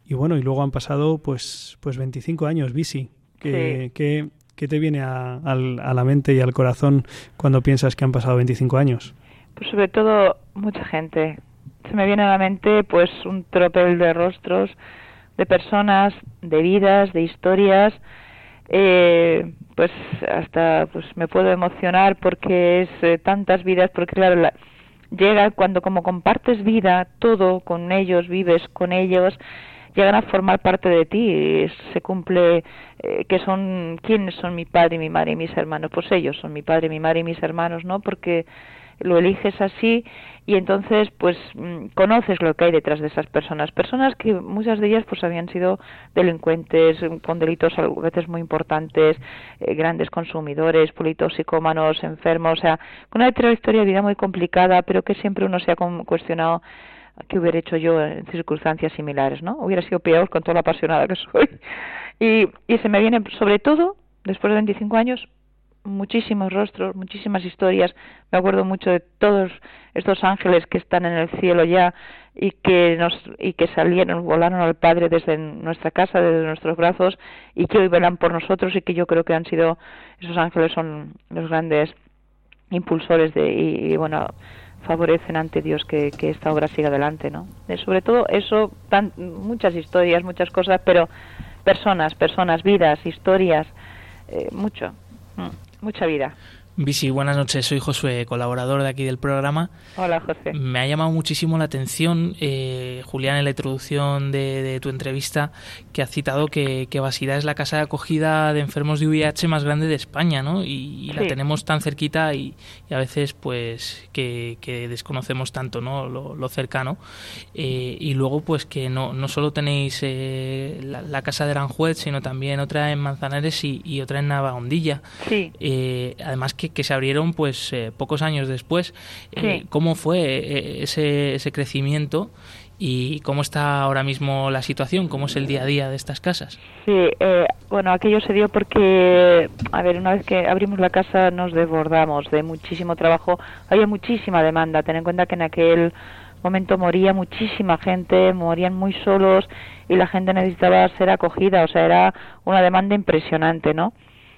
y bueno, y luego han pasado pues pues 25 años, Bisi. Que, Sí. que- ¿Qué te viene a, a la mente y al corazón cuando piensas que han pasado 25 años? pues sobre todo mucha gente se me viene a la mente pues un tropel de rostros de personas de vidas de historias eh, pues hasta pues me puedo emocionar porque es eh, tantas vidas, porque claro, la, llega cuando como compartes vida, todo con ellos, vives con ellos, llegan a formar parte de ti, se cumple eh, que son, ¿quiénes son mi padre, mi madre y mis hermanos? Pues ellos son mi padre, mi madre y mis hermanos, ¿no? Porque lo eliges así y entonces pues mm, conoces lo que hay detrás de esas personas personas que muchas de ellas pues habían sido delincuentes con delitos a veces muy importantes eh, grandes consumidores psicómanos enfermos o sea con una trayectoria de vida muy complicada pero que siempre uno se ha cuestionado qué hubiera hecho yo en circunstancias similares no hubiera sido peor con toda la apasionada que soy [LAUGHS] y, y se me viene sobre todo después de 25 años muchísimos rostros, muchísimas historias. Me acuerdo mucho de todos estos ángeles que están en el cielo ya y que nos y que salieron, volaron al Padre desde nuestra casa, desde nuestros brazos y que hoy velan por nosotros y que yo creo que han sido esos ángeles son los grandes impulsores de y, bueno favorecen ante Dios que, que, esta obra siga adelante, ¿no? sobre todo eso, tan, muchas historias, muchas cosas, pero personas, personas, vidas, historias, eh, mucho. Mm mucha vida. Visi, buenas noches. Soy Josué, colaborador de aquí del programa. Hola, José. Me ha llamado muchísimo la atención, eh, Julián, en la introducción de, tu entrevista, que has citado que, que Basida es la casa de acogida de enfermos de VIH más grande de España, ¿no? Y, la tenemos tan cerquita y, a veces, pues, que, desconocemos tanto, ¿no? Lo, cercano. Eh, y luego, pues, que no, no solo tenéis eh, la, casa de Aranjuez, sino también otra en Manzanares y, otra en Navahondilla. Sí. además que que, se abrieron pues eh, pocos años después. Eh, ¿Cómo fue eh, ese, ese crecimiento? y cómo está ahora mismo la situación, cómo es el día a día de estas casas. Sí, bueno, aquello se dio porque, a ver, una vez que abrimos la casa nos desbordamos de muchísimo trabajo, había muchísima demanda, ten en cuenta que en aquel momento moría muchísima gente, morían muy solos y la gente necesitaba ser acogida, o sea, era una demanda impresionante, ¿no?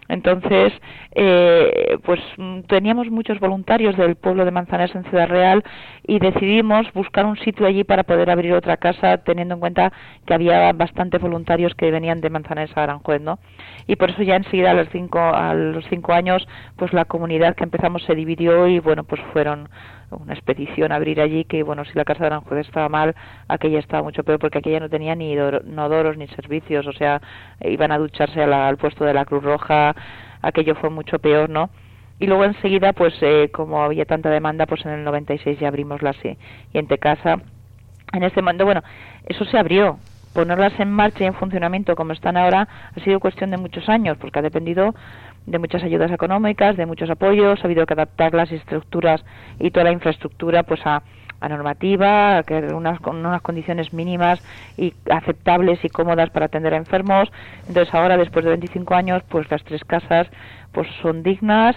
Entonces, eh, pues mm, teníamos muchos voluntarios del pueblo de Manzanares en Ciudad Real y decidimos buscar un sitio allí para poder abrir otra casa, teniendo en cuenta que había bastantes voluntarios que venían de Manzanares a Aranjuez, ¿no? Y por eso ya enseguida a los cinco, a los cinco años, pues la comunidad que empezamos se dividió y bueno, pues fueron una expedición a abrir allí que bueno si la casa de Aranjuez estaba mal aquella estaba mucho peor porque aquella no tenía ni nodoros ni servicios o sea iban a ducharse al puesto de la Cruz Roja aquello fue mucho peor no y luego enseguida pues eh, como había tanta demanda pues en el 96 ya abrimos la siguiente casa en este momento bueno eso se abrió. Ponerlas en marcha y en funcionamiento como están ahora ha sido cuestión de muchos años porque ha dependido de muchas ayudas económicas, de muchos apoyos, ha habido que adaptar las estructuras y toda la infraestructura pues a, a normativa, que unas, con unas condiciones mínimas y aceptables y cómodas para atender a enfermos. Entonces ahora, después de 25 años, pues las tres casas pues son dignas,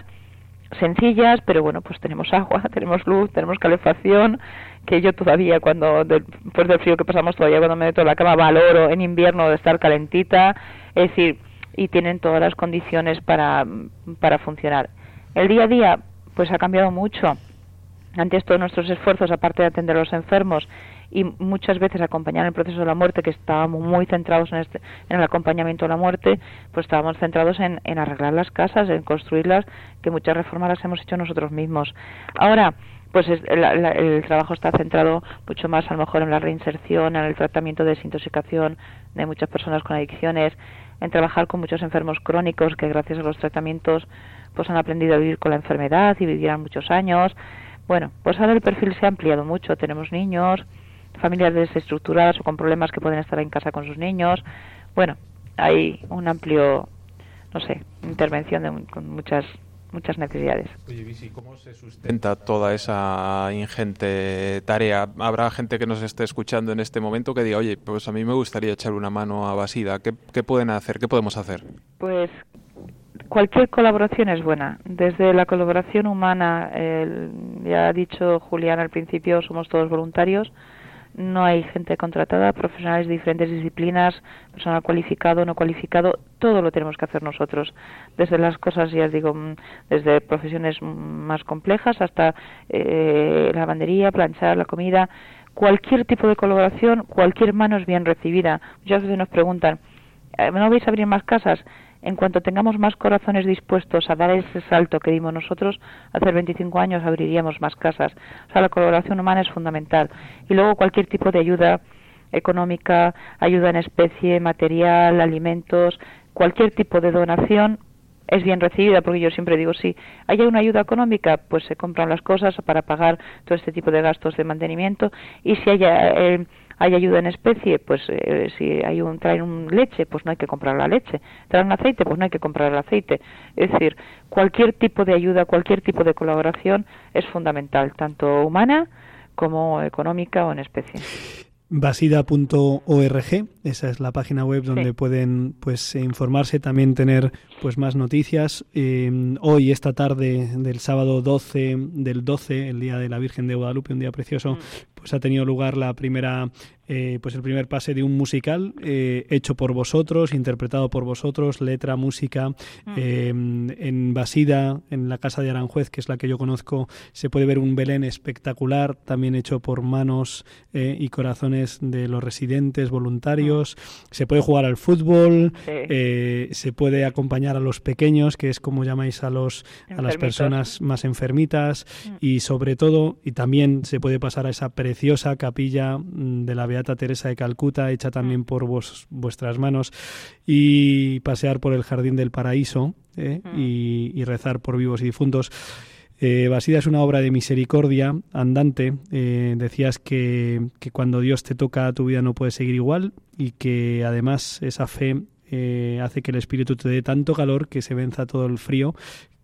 sencillas, pero bueno, pues tenemos agua, [LAUGHS] tenemos luz, tenemos calefacción, que yo todavía cuando, después del frío que pasamos todavía cuando me meto en la cama valoro en invierno de estar calentita, es decir, y tienen todas las condiciones para, para funcionar. El día a día, pues ha cambiado mucho. Antes todos nuestros esfuerzos, aparte de atender a los enfermos y muchas veces acompañar el proceso de la muerte, que estábamos muy centrados en, este, en el acompañamiento de la muerte, pues estábamos centrados en, en arreglar las casas, en construirlas, que muchas reformas las hemos hecho nosotros mismos. Ahora, pues el trabajo está centrado mucho más a lo mejor en la reinserción, en el tratamiento de desintoxicación de muchas personas con adicciones, en trabajar con muchos enfermos crónicos que gracias a los tratamientos pues han aprendido a vivir con la enfermedad y vivirán muchos años. Bueno, pues ahora el perfil se ha ampliado mucho. Tenemos niños, familias desestructuradas o con problemas que pueden estar en casa con sus niños. Bueno, hay un amplio, no sé, intervención de, con muchas muchas necesidades. Oye, Visi, ¿cómo se sustenta toda esa ingente tarea? Habrá gente que nos esté escuchando en este momento que diga, oye, pues a mí me gustaría echar una mano a Basida. ¿Qué, qué pueden hacer? ¿Qué podemos hacer? Pues cualquier colaboración es buena. Desde la colaboración humana, ya ha dicho Julián al principio, somos todos voluntarios no hay gente contratada, profesionales de diferentes disciplinas, personal cualificado, no cualificado, todo lo tenemos que hacer nosotros, desde las cosas, ya digo, mm, desde profesiones más complejas hasta eh, lavandería, planchar la comida, cualquier tipo de colaboración, cualquier mano es bien recibida. Muchas veces nos preguntan, eh, ¿no vais a abrir más casas? En cuanto tengamos más corazones dispuestos a dar ese salto que dimos nosotros, hace 25 años abriríamos más casas. O sea, la colaboración humana es fundamental. Y luego cualquier tipo de ayuda económica, ayuda en especie, material, alimentos, cualquier tipo de donación es bien recibida porque yo siempre digo si hay una ayuda económica pues se compran las cosas para pagar todo este tipo de gastos de mantenimiento y si hay, eh, hay ayuda en especie pues eh, si hay un traen un leche pues no hay que comprar la leche. Traen un aceite pues no hay que comprar el aceite. Es decir cualquier tipo de ayuda cualquier tipo de colaboración es fundamental tanto humana como económica o en especie. Basida.org, esa es la página web donde pueden pues informarse, también tener pues más noticias. Eh, hoy, esta tarde del sábado 12 del 12, el día de la Virgen de Guadalupe, un día precioso, mm pues ha tenido lugar la primera eh, pues el primer pase de un musical eh, hecho por vosotros, interpretado por vosotros, letra, música. Eh, en Basida, en la casa de Aranjuez, que es la que yo conozco, se puede ver un Belén espectacular, también hecho por manos y corazones de los residentes voluntarios. Se puede jugar al fútbol, se puede acompañar a los pequeños, que es como llamáis a los a las personas más enfermitas, y sobre todo, y también se puede pasar a esa preciosa capilla mm, de la Beata Teresa de Calcuta, hecha también mm. por vos, vuestras manos, y pasear por el Jardín del Paraíso ¿eh? mm. y, rezar por vivos y difuntos. Eh, Basida es una obra de misericordia andante. Eh, decías que, que, cuando Dios te toca tu vida no puede seguir igual y que además esa fe eh, hace que el espíritu te dé tanto calor que se venza todo el frío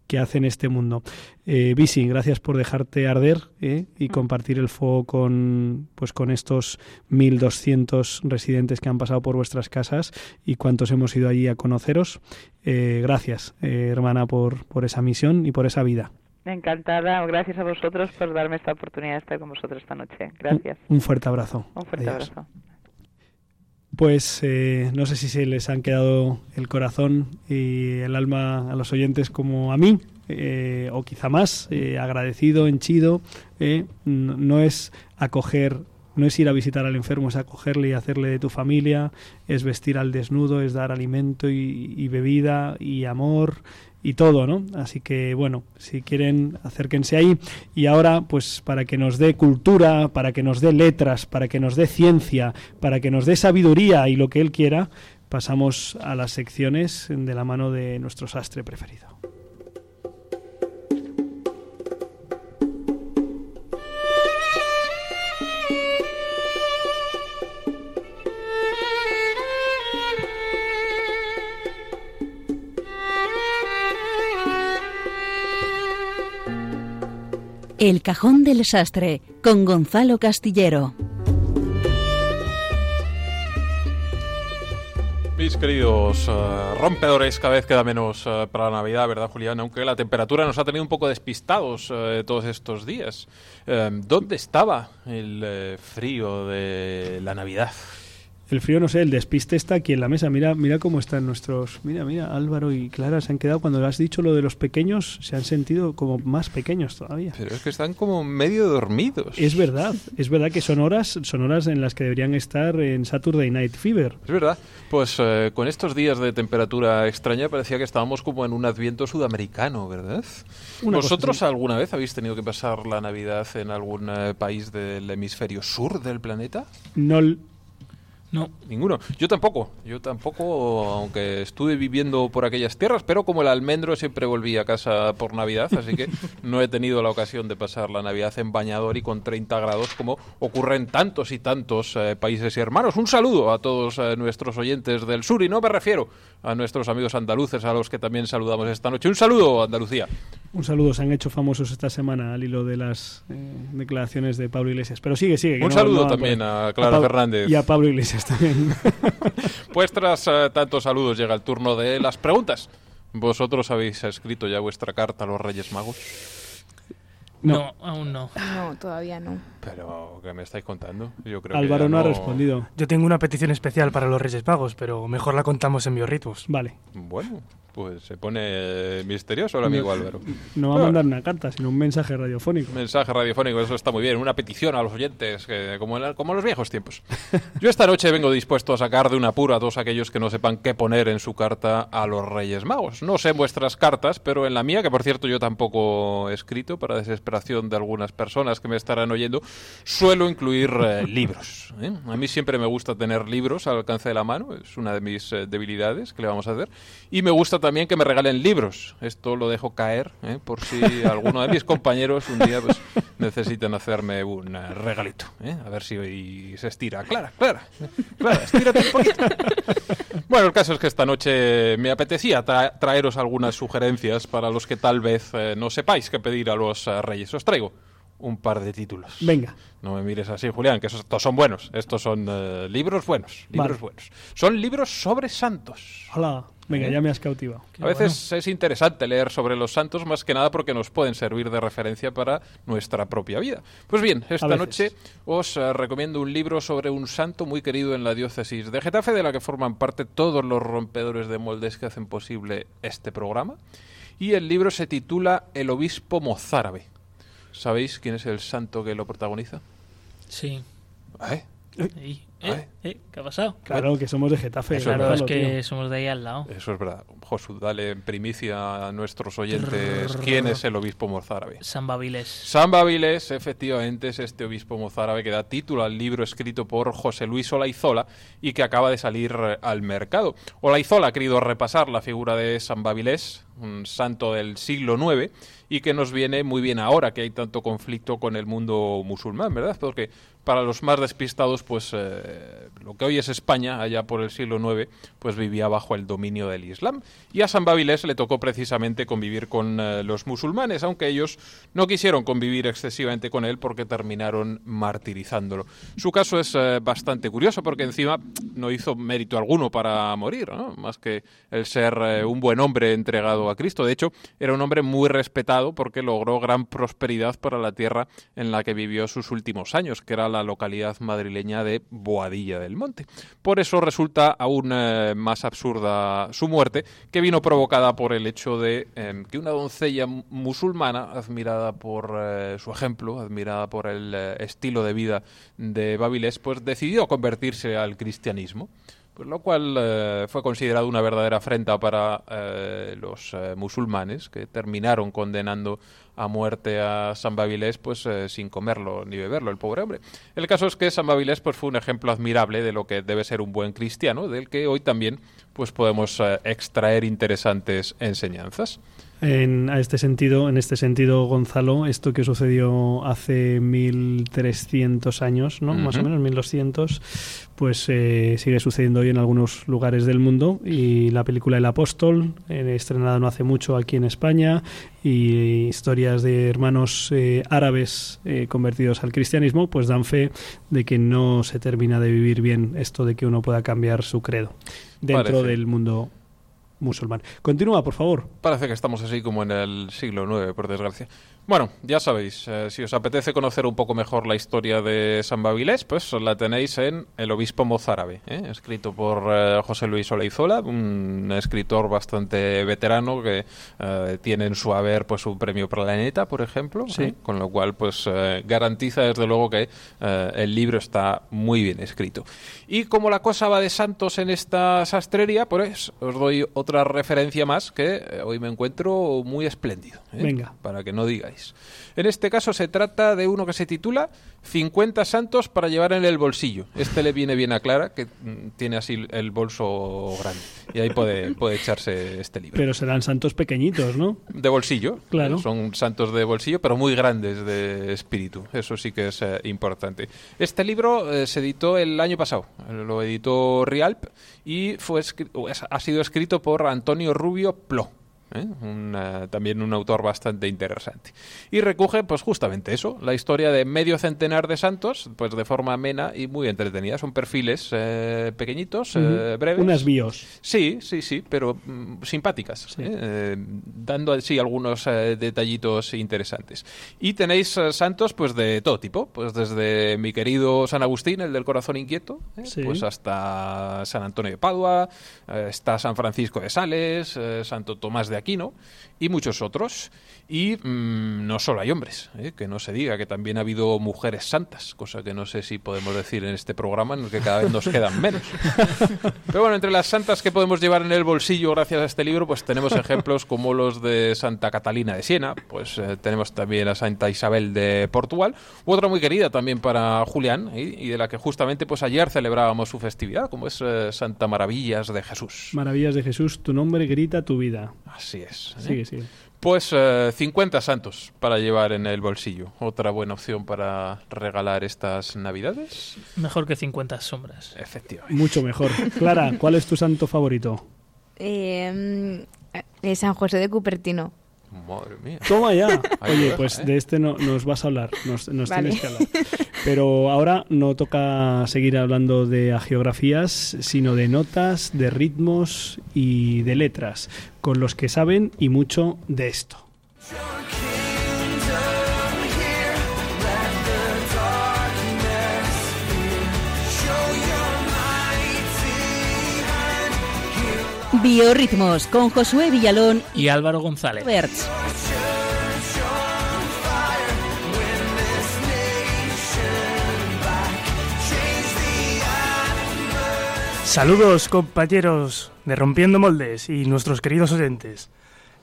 que hace en este mundo. Eh, Bisi, gracias por dejarte arder eh, y mm. compartir el fuego con, pues, con estos 1.200 residentes que han pasado por vuestras casas y cuántos hemos ido allí a conoceros. Eh, gracias, eh, hermana, por, por esa misión y por esa vida. Encantada, gracias a vosotros por darme esta oportunidad de estar con vosotros esta noche. Gracias. Un, fuerte abrazo. Un fuerte abrazo. Pues eh, no sé si se les han quedado el corazón y el alma a los oyentes como a mí, eh, o quizá más, eh, agradecido, henchido. no es acoger, no es ir a visitar al enfermo, es acogerle y hacerle de tu familia, es vestir al desnudo, es dar alimento y bebida y amor y todo, ¿no? Así que bueno, si quieren acérquense ahí y ahora pues para que nos dé cultura, para que nos dé letras, para que nos dé ciencia, para que nos dé sabiduría y lo que él quiera, pasamos a las secciones de la mano de nuestro sastre preferido. El Cajón del Sastre con Gonzalo Castillero. Mis queridos eh, rompedores, cada vez queda menos eh, para la Navidad, ¿verdad, Julián? Aunque la temperatura nos ha tenido un poco despistados eh, todos estos días. ¿Dónde estaba el frío de la Navidad? El frío, no sé, el despiste está aquí en la mesa. Mira, mira cómo están nuestros. Mira, mira, Álvaro y Clara se han quedado. Cuando has dicho lo de los pequeños, se han sentido como más pequeños todavía. Pero es que están como medio dormidos. Es verdad, es verdad que son horas, son horas en las que deberían estar en Saturday Night Fever. Es verdad. Pues eh, con estos días de temperatura extraña parecía que estábamos como en un adviento sudamericano, ¿verdad? ¿Vosotros alguna vez habéis tenido que pasar la Navidad en algún eh, país del hemisferio sur del planeta? No no. Ninguno. Yo tampoco. Yo tampoco, aunque estuve viviendo por aquellas tierras, pero como el almendro siempre volví a casa por Navidad, así que [LAUGHS] no he tenido la ocasión de pasar la Navidad en bañador y con 30 grados como ocurre en tantos y tantos eh, países y hermanos. Un saludo a todos eh, nuestros oyentes del sur y no me refiero a nuestros amigos andaluces a los que también saludamos esta noche. Un saludo, Andalucía. Un saludo, se han hecho famosos esta semana al hilo de las eh, declaraciones de Pablo Iglesias. Pero sigue, sigue. Un saludo también a Clara Fernández. Y a Pablo Iglesias también. [LAUGHS] pues tras eh, tantos saludos llega el turno de las preguntas. ¿Vosotros habéis escrito ya vuestra carta a los Reyes Magos? No. aún no. No, todavía no. Pero, ¿qué me estáis contando? Yo creo Álvaro no, ha respondido. Yo tengo una petición especial para los Reyes Magos, pero mejor la contamos en Biorritos. Vale. Bueno, Pues se pone misterioso el amigo Álvaro. No va a mandar una carta, sino un mensaje radiofónico. Mensaje radiofónico, eso está muy bien. Una petición a los oyentes, que, como, en, como en los viejos tiempos. [LAUGHS] Yo esta noche vengo dispuesto a sacar de un apuro a todos aquellos que no sepan qué poner en su carta a los Reyes Magos. No sé vuestras cartas, pero en la mía, que por cierto yo tampoco he escrito, para desesperación de algunas personas que me estarán oyendo, suelo incluir eh, libros. ¿eh? A mí siempre me gusta tener libros al alcance de la mano, es una de mis eh, debilidades que le vamos a hacer. Y me gusta también que me regalen libros. Esto lo dejo caer, por si [LAUGHS] alguno de mis compañeros un día pues, necesitan hacerme un regalito. A ver si se estira. Clara, Clara, Clara, estírate un poquito. [LAUGHS] Bueno, el caso es que esta noche me apetecía tra- traeros algunas sugerencias para los que tal vez no sepáis qué pedir a los reyes. Os traigo un par de títulos. Venga. No me mires así, Julián, que esos- estos son buenos. Estos son eh, libros buenos. Libros Vale. buenos. Son libros sobre santos. Hola. Venga, ¿Eh? ya me has cautivado. A veces es interesante leer sobre los santos más que nada porque nos pueden servir de referencia para nuestra propia vida. Pues bien, esta noche os eh, recomiendo un libro sobre un santo muy querido en la diócesis de Getafe, de la que forman parte todos los rompedores de moldes que hacen posible este programa. Y el libro se titula El obispo mozárabe. ¿Sabéis quién es el santo que lo protagoniza? Sí. ¿Eh? Ey, eh, eh, ¿Qué ha pasado? Claro, que somos de Getafe. Eso es Claro, es verdad, que tío. somos de ahí al lado. Eso es verdad. Josu, dale en primicia a nuestros oyentes quién es el obispo mozárabe. San Babiles. San Babiles, efectivamente, es este obispo mozárabe que da título al libro escrito por José Luis Olaizola y que acaba de salir eh, al mercado. Olaizola ha querido repasar la figura de San Babilés, un santo del siglo IX, y que nos viene muy bien ahora que hay tanto conflicto con el mundo musulmán, ¿verdad? Porque para los más despistados, pues eh, lo que hoy es España, allá por el siglo IX, pues vivía bajo el dominio del Islam. Y a San Babilés le tocó precisamente convivir con eh, los musulmanes, aunque ellos no quisieron convivir excesivamente con él porque terminaron martirizándolo. Su caso es eh, bastante curioso porque encima no hizo mérito alguno para morir, más que el ser un buen hombre entregado a Cristo. De hecho, era un hombre muy respetado porque logró gran prosperidad para la tierra en la que vivió sus últimos años, que era la localidad madrileña de Boadilla del Monte. Por eso resulta aún eh, más absurda su muerte, que vino provocada por el hecho de eh, que una doncella mu- musulmana, admirada por eh, su ejemplo, admirada por el eh, estilo de vida de Babilés, pues decidió convertirse al cristianismo. Lo cual eh, fue considerado una verdadera afrenta para eh, los eh, musulmanes, que terminaron condenando a muerte a San Babilés pues sin comerlo ni beberlo, el pobre hombre. El caso es que San Babilés pues fue un ejemplo admirable de lo que debe ser un buen cristiano, del que hoy también pues podemos extraer interesantes enseñanzas. En, a este sentido, en este sentido, Gonzalo, esto que sucedió hace 1300 años, ¿no? Más o menos 1200, pues eh, sigue sucediendo hoy en algunos lugares del mundo y la película El Apóstol, eh, estrenada no hace mucho aquí en España, y historias de hermanos eh, árabes eh, convertidos al cristianismo, pues dan fe de que no se termina de vivir bien esto de que uno pueda cambiar su credo dentro Parece. del mundo musulmán. Continúa, por favor. Parece que estamos así como en el siglo IX, por desgracia. Bueno, ya sabéis, eh, si os apetece conocer un poco mejor la historia de San Babilés, pues la tenéis en El Obispo Mozárabe, ¿eh? escrito por eh, José Luis Oleizola, un escritor bastante veterano que eh, tiene en su haber pues un premio Planeta, por ejemplo, Sí. con lo cual pues eh, garantiza desde luego que el libro está muy bien escrito. Y como la cosa va de santos en esta sastrería, pues os doy otra referencia más que hoy me encuentro muy espléndido. ¿eh? Venga. Para que no digáis. En este caso se trata de uno que se titula 50 santos para llevar en el bolsillo. Este le viene bien a Clara, que mm, tiene así el bolso grande. Y ahí puede, puede echarse este libro. Pero serán santos pequeñitos, ¿no? De bolsillo. Claro. Son santos de bolsillo, pero muy grandes de espíritu. Eso sí que es eh, importante. Este libro eh, se editó el año pasado. Lo editó Rialp y fue ha sido escrito por Antonio Rubio Plo. ¿Eh? Un, eh, también un autor bastante interesante. Y recoge, pues justamente eso, la historia de medio centenar de santos, pues de forma amena y muy entretenida. Son perfiles eh, pequeñitos, eh, Ujú. breves. Unas bios. Sí, sí, sí, pero mm, simpáticas, ¿eh? Eh, dando así algunos eh, detallitos interesantes. Y tenéis eh, santos pues de todo tipo, pues desde mi querido San Agustín, el del corazón inquieto, ¿eh? Sí. pues hasta San Antonio de Padua, eh, está San Francisco de Sales, eh, Santo Tomás de Aquino y muchos otros. Y mm, no solo hay hombres, ¿eh? que no se diga que también ha habido mujeres santas, cosa que no sé si podemos decir en este programa, en el que cada vez nos quedan menos. [LAUGHS] Pero bueno, entre las santas que podemos llevar en el bolsillo gracias a este libro, pues tenemos ejemplos como los de Santa Catalina de Siena, pues eh, tenemos también a Santa Isabel de Portugal, u otra muy querida también para Julián, ¿eh? y de la que justamente pues ayer celebrábamos su festividad, como es eh, Santa Maravillas de Jesús. Maravillas de Jesús, tu nombre grita tu vida. Así es. ¿eh? Sigue, sigue. Pues eh, 50 santos para llevar en el bolsillo. Otra buena opción para regalar estas navidades. Mejor que 50 sombras. Efectivamente. Mucho mejor. Clara, ¿cuál es tu santo favorito? Eh, eh, San José de Cupertino. Madre mía. Toma ya. Oye, lo pues ¿eh? de este no, nos vas a hablar, nos, nos Vale. tienes que hablar. Pero ahora no toca seguir hablando de agiografías, sino de notas, de ritmos y de letras, con los que saben y mucho de esto. Biorritmos con Josué Villalón Y Álvaro González. Berts. Saludos compañeros de Rompiendo Moldes y nuestros queridos oyentes.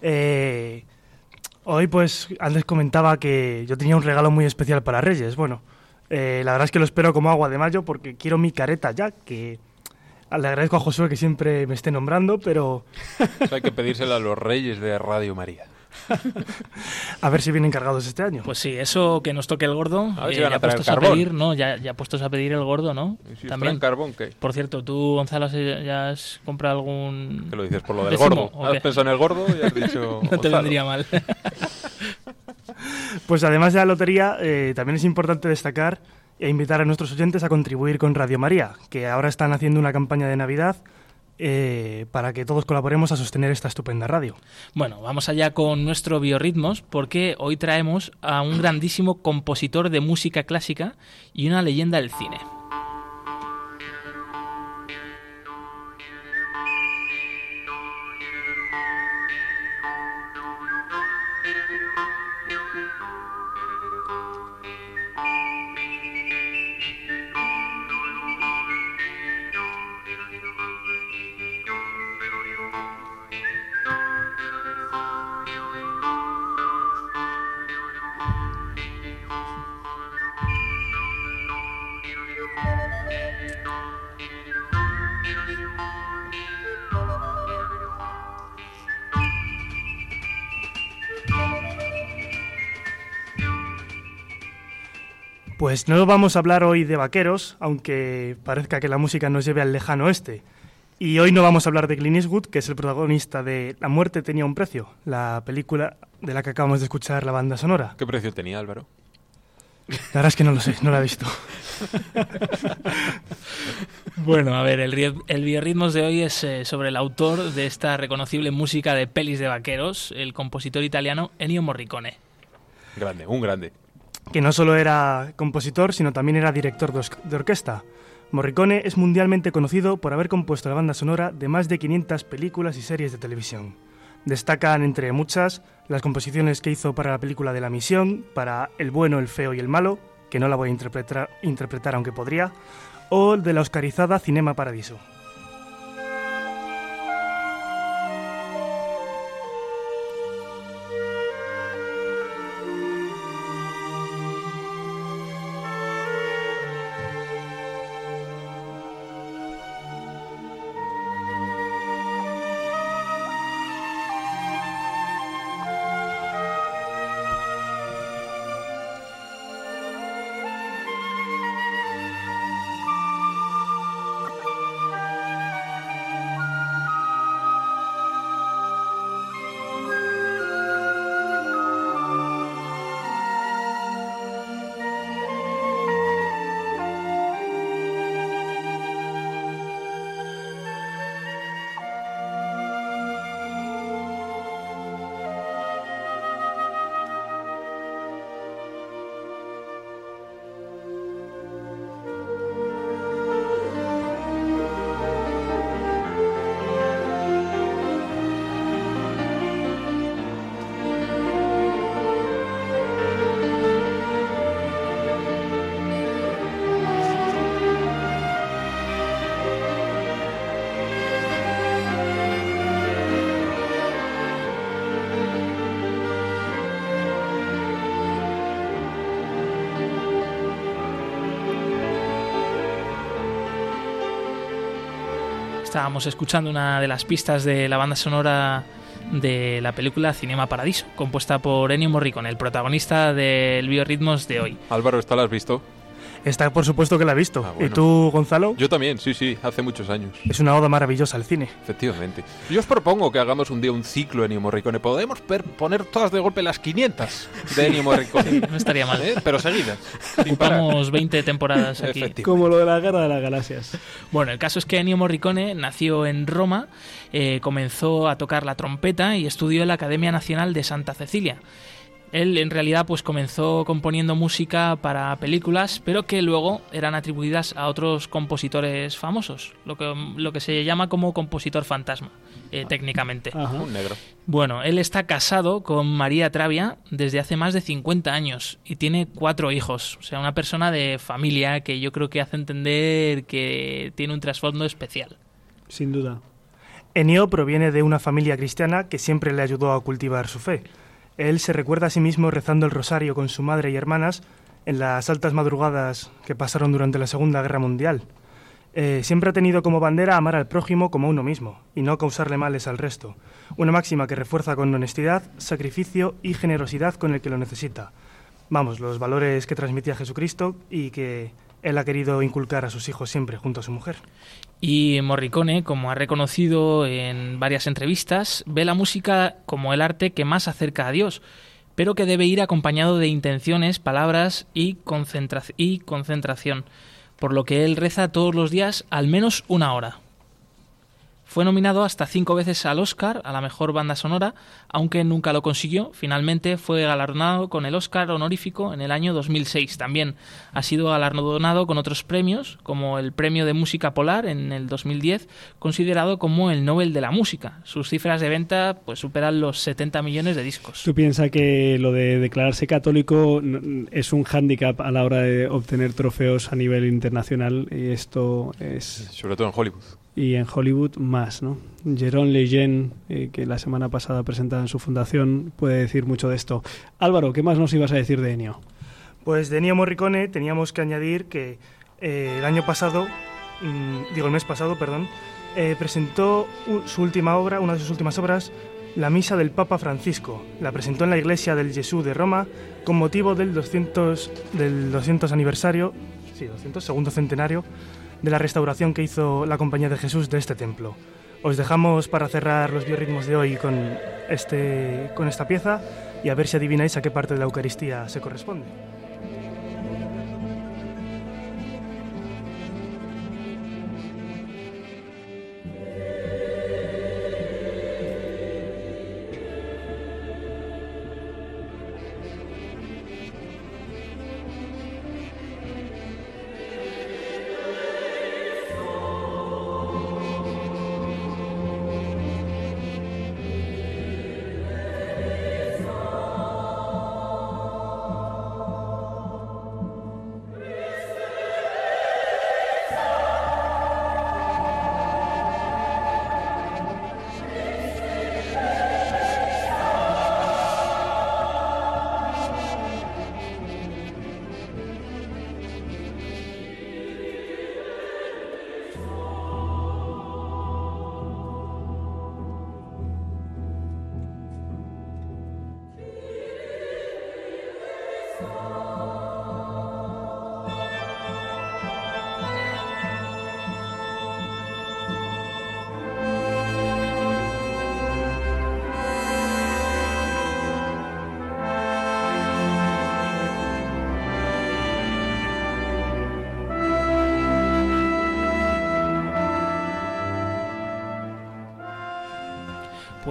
Eh, hoy pues antes comentaba que yo tenía un regalo muy especial para Reyes. Bueno, eh, la verdad es que lo espero como agua de mayo porque quiero mi careta ya, que le agradezco a Josué que siempre me esté nombrando, pero Eso hay que pedírselo a los reyes de Radio María. a ver si vienen cargados este año. Pues sí, eso que nos toque el gordo. A ver si eh, van a ya traer puestos a carbón. pedir, no, ya, ya puestos a pedir el gordo, ¿no? ¿Y si También. carbón qué? Por cierto, tú, Gonzalo, ¿se- ¿ya has comprado algún. Que lo dices por lo del décimo, gordo. Has qué? pensado en el gordo y has dicho. [LAUGHS] No te vendría mal. [LAUGHS] Pues además de la lotería, eh, también es importante destacar e invitar a nuestros oyentes a contribuir con Radio María, que ahora están haciendo una campaña de Navidad eh, para que todos colaboremos a sostener esta estupenda radio. Bueno, vamos allá con nuestro biorritmos porque hoy traemos a un grandísimo compositor de música clásica y una leyenda del cine. Pues no vamos a hablar hoy de vaqueros, aunque parezca que la música nos lleve al lejano oeste. Y hoy no vamos a hablar de Clint Eastwood, que es el protagonista de La muerte tenía un precio, la película de la que acabamos de escuchar la banda sonora. ¿Qué precio tenía Álvaro? La verdad es que no lo sé, no la he visto. [LAUGHS] Bueno, a ver, el, el biorritmos de hoy es eh, sobre el autor de esta reconocible música de pelis de vaqueros, el compositor italiano Ennio Morricone. Grande, un grande. Que no solo era compositor, sino también era director de, orquesta. Morricone es mundialmente conocido por haber compuesto la banda sonora de más de 500 películas y series de televisión. Destacan, entre muchas, las composiciones que hizo para la película de La Misión, para El bueno, el feo y el malo, que no la voy a interpretar, interpretar aunque podría, o de la oscarizada Cinema Paradiso. Estábamos escuchando una de las pistas de la banda sonora de la película Cinema Paradiso, compuesta por Ennio Morricone, el protagonista del Biorritmos de hoy. Álvaro, ¿esta la has visto? Esta por supuesto que la he visto. Ah, bueno. ¿Y tú, Gonzalo? Yo también, sí, sí, hace muchos años. Es una oda maravillosa al cine. Efectivamente. Yo os propongo que hagamos un día un ciclo de Ennio Morricone. Podemos per- poner todas de golpe las 500 de Ennio Morricone. No estaría mal. ¿Eh? Pero seguidas. Ocupamos 20 temporadas aquí. Como lo de la guerra de las galaxias. Bueno, el caso es que Ennio Morricone nació en Roma, eh, comenzó a tocar la trompeta y estudió en la Academia Nacional de Santa Cecilia. Él en realidad pues comenzó componiendo música para películas, pero que luego eran atribuidas a otros compositores famosos, lo que, lo que se llama como compositor fantasma, eh, técnicamente. Un negro. Bueno, él está casado con María Travia desde hace más de 50 años y tiene cuatro hijos. O sea, una persona de familia que yo creo que hace entender que tiene un trasfondo especial. Sin duda. Ennio proviene de una familia cristiana que siempre le ayudó a cultivar su fe. Él se recuerda a sí mismo rezando el rosario con su madre y hermanas en las altas madrugadas que pasaron durante la Segunda Guerra Mundial. Eh, siempre ha tenido como bandera amar al prójimo como a uno mismo y no causarle males al resto. Una máxima que refuerza con honestidad, sacrificio y generosidad con el que lo necesita. Vamos, los valores que transmitía Jesucristo y que él ha querido inculcar a sus hijos siempre junto a su mujer. Y Morricone, como ha reconocido en varias entrevistas, ve la música como el arte que más acerca a Dios, pero que debe ir acompañado de intenciones, palabras y, concentra y concentración, por lo que él reza todos los días al menos una hora. Fue nominado hasta cinco veces al Oscar a la mejor banda sonora, aunque nunca lo consiguió. Finalmente fue galardonado con el Oscar honorífico en el año 2006. También ha sido galardonado con otros premios, como el Premio de Música Polar en el 2010, considerado como el Nobel de la Música. Sus cifras de venta pues superan los 70 millones de discos. ¿Tú piensas que lo de declararse católico es un hándicap a la hora de obtener trofeos a nivel internacional? Y esto es... Sobre todo en Hollywood. Y en Hollywood más, ¿no? Jérôme Lejeune, eh, que la semana pasada presentaba en su fundación, puede decir mucho de esto. Álvaro, ¿qué más nos ibas a decir de Ennio? Pues de Ennio Morricone teníamos que añadir que eh, el año pasado, mm, digo el mes pasado, perdón, eh, presentó su última obra, una de sus últimas obras, La Misa del Papa Francisco. La presentó en la iglesia del Jesús de Roma con motivo del 200, del 200 aniversario, sí, 200, segundo centenario de la restauración que hizo la Compañía de Jesús de este templo. Os dejamos para cerrar los biorritmos de hoy con, este, con esta pieza y a ver si adivináis a qué parte de la Eucaristía se corresponde.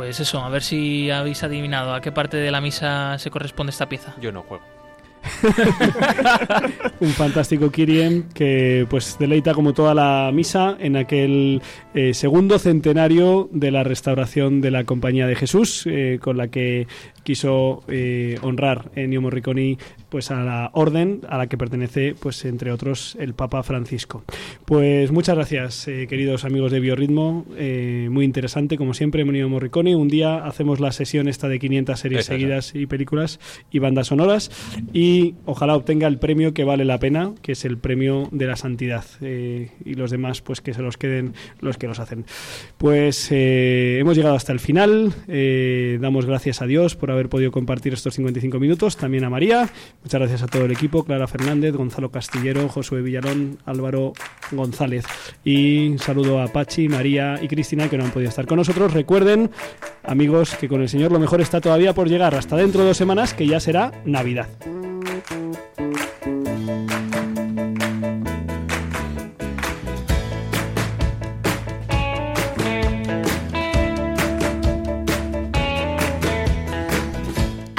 Pues eso, a ver si habéis adivinado a qué parte de la misa se corresponde esta pieza. Yo no juego. [LAUGHS] un fantástico Kiriem que pues deleita como toda la misa en aquel eh, segundo centenario de la restauración de la Compañía de Jesús eh, con la que quiso eh, honrar Ennio Morricone pues a la orden a la que pertenece pues entre otros el Papa Francisco pues muchas gracias eh, queridos amigos de Biorritmo eh, muy interesante como siempre Ennio Morricone un día hacemos la sesión esta de 500 series seguidas y películas y bandas sonoras y ojalá obtenga el premio que vale la pena, que es el premio de la santidad. Eh, y los demás, pues que se los queden los que los hacen. Pues hemos llegado hasta el final. Damos gracias a Dios por haber podido compartir estos 55 minutos. También a María. Muchas gracias a todo el equipo. Clara Fernández, Gonzalo Castillero, Josué Villalón, Álvaro González. Y saludo a Pachi, María y Cristina que no han podido estar con nosotros. Recuerden, amigos, que con el Señor lo mejor está todavía por llegar hasta dentro de dos semanas, que ya será Navidad.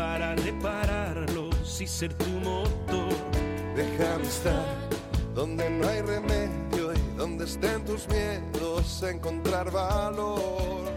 para repararlos y ser tu motor. Déjame estar donde no hay remedio y donde estén tus miedos, encontrar valor.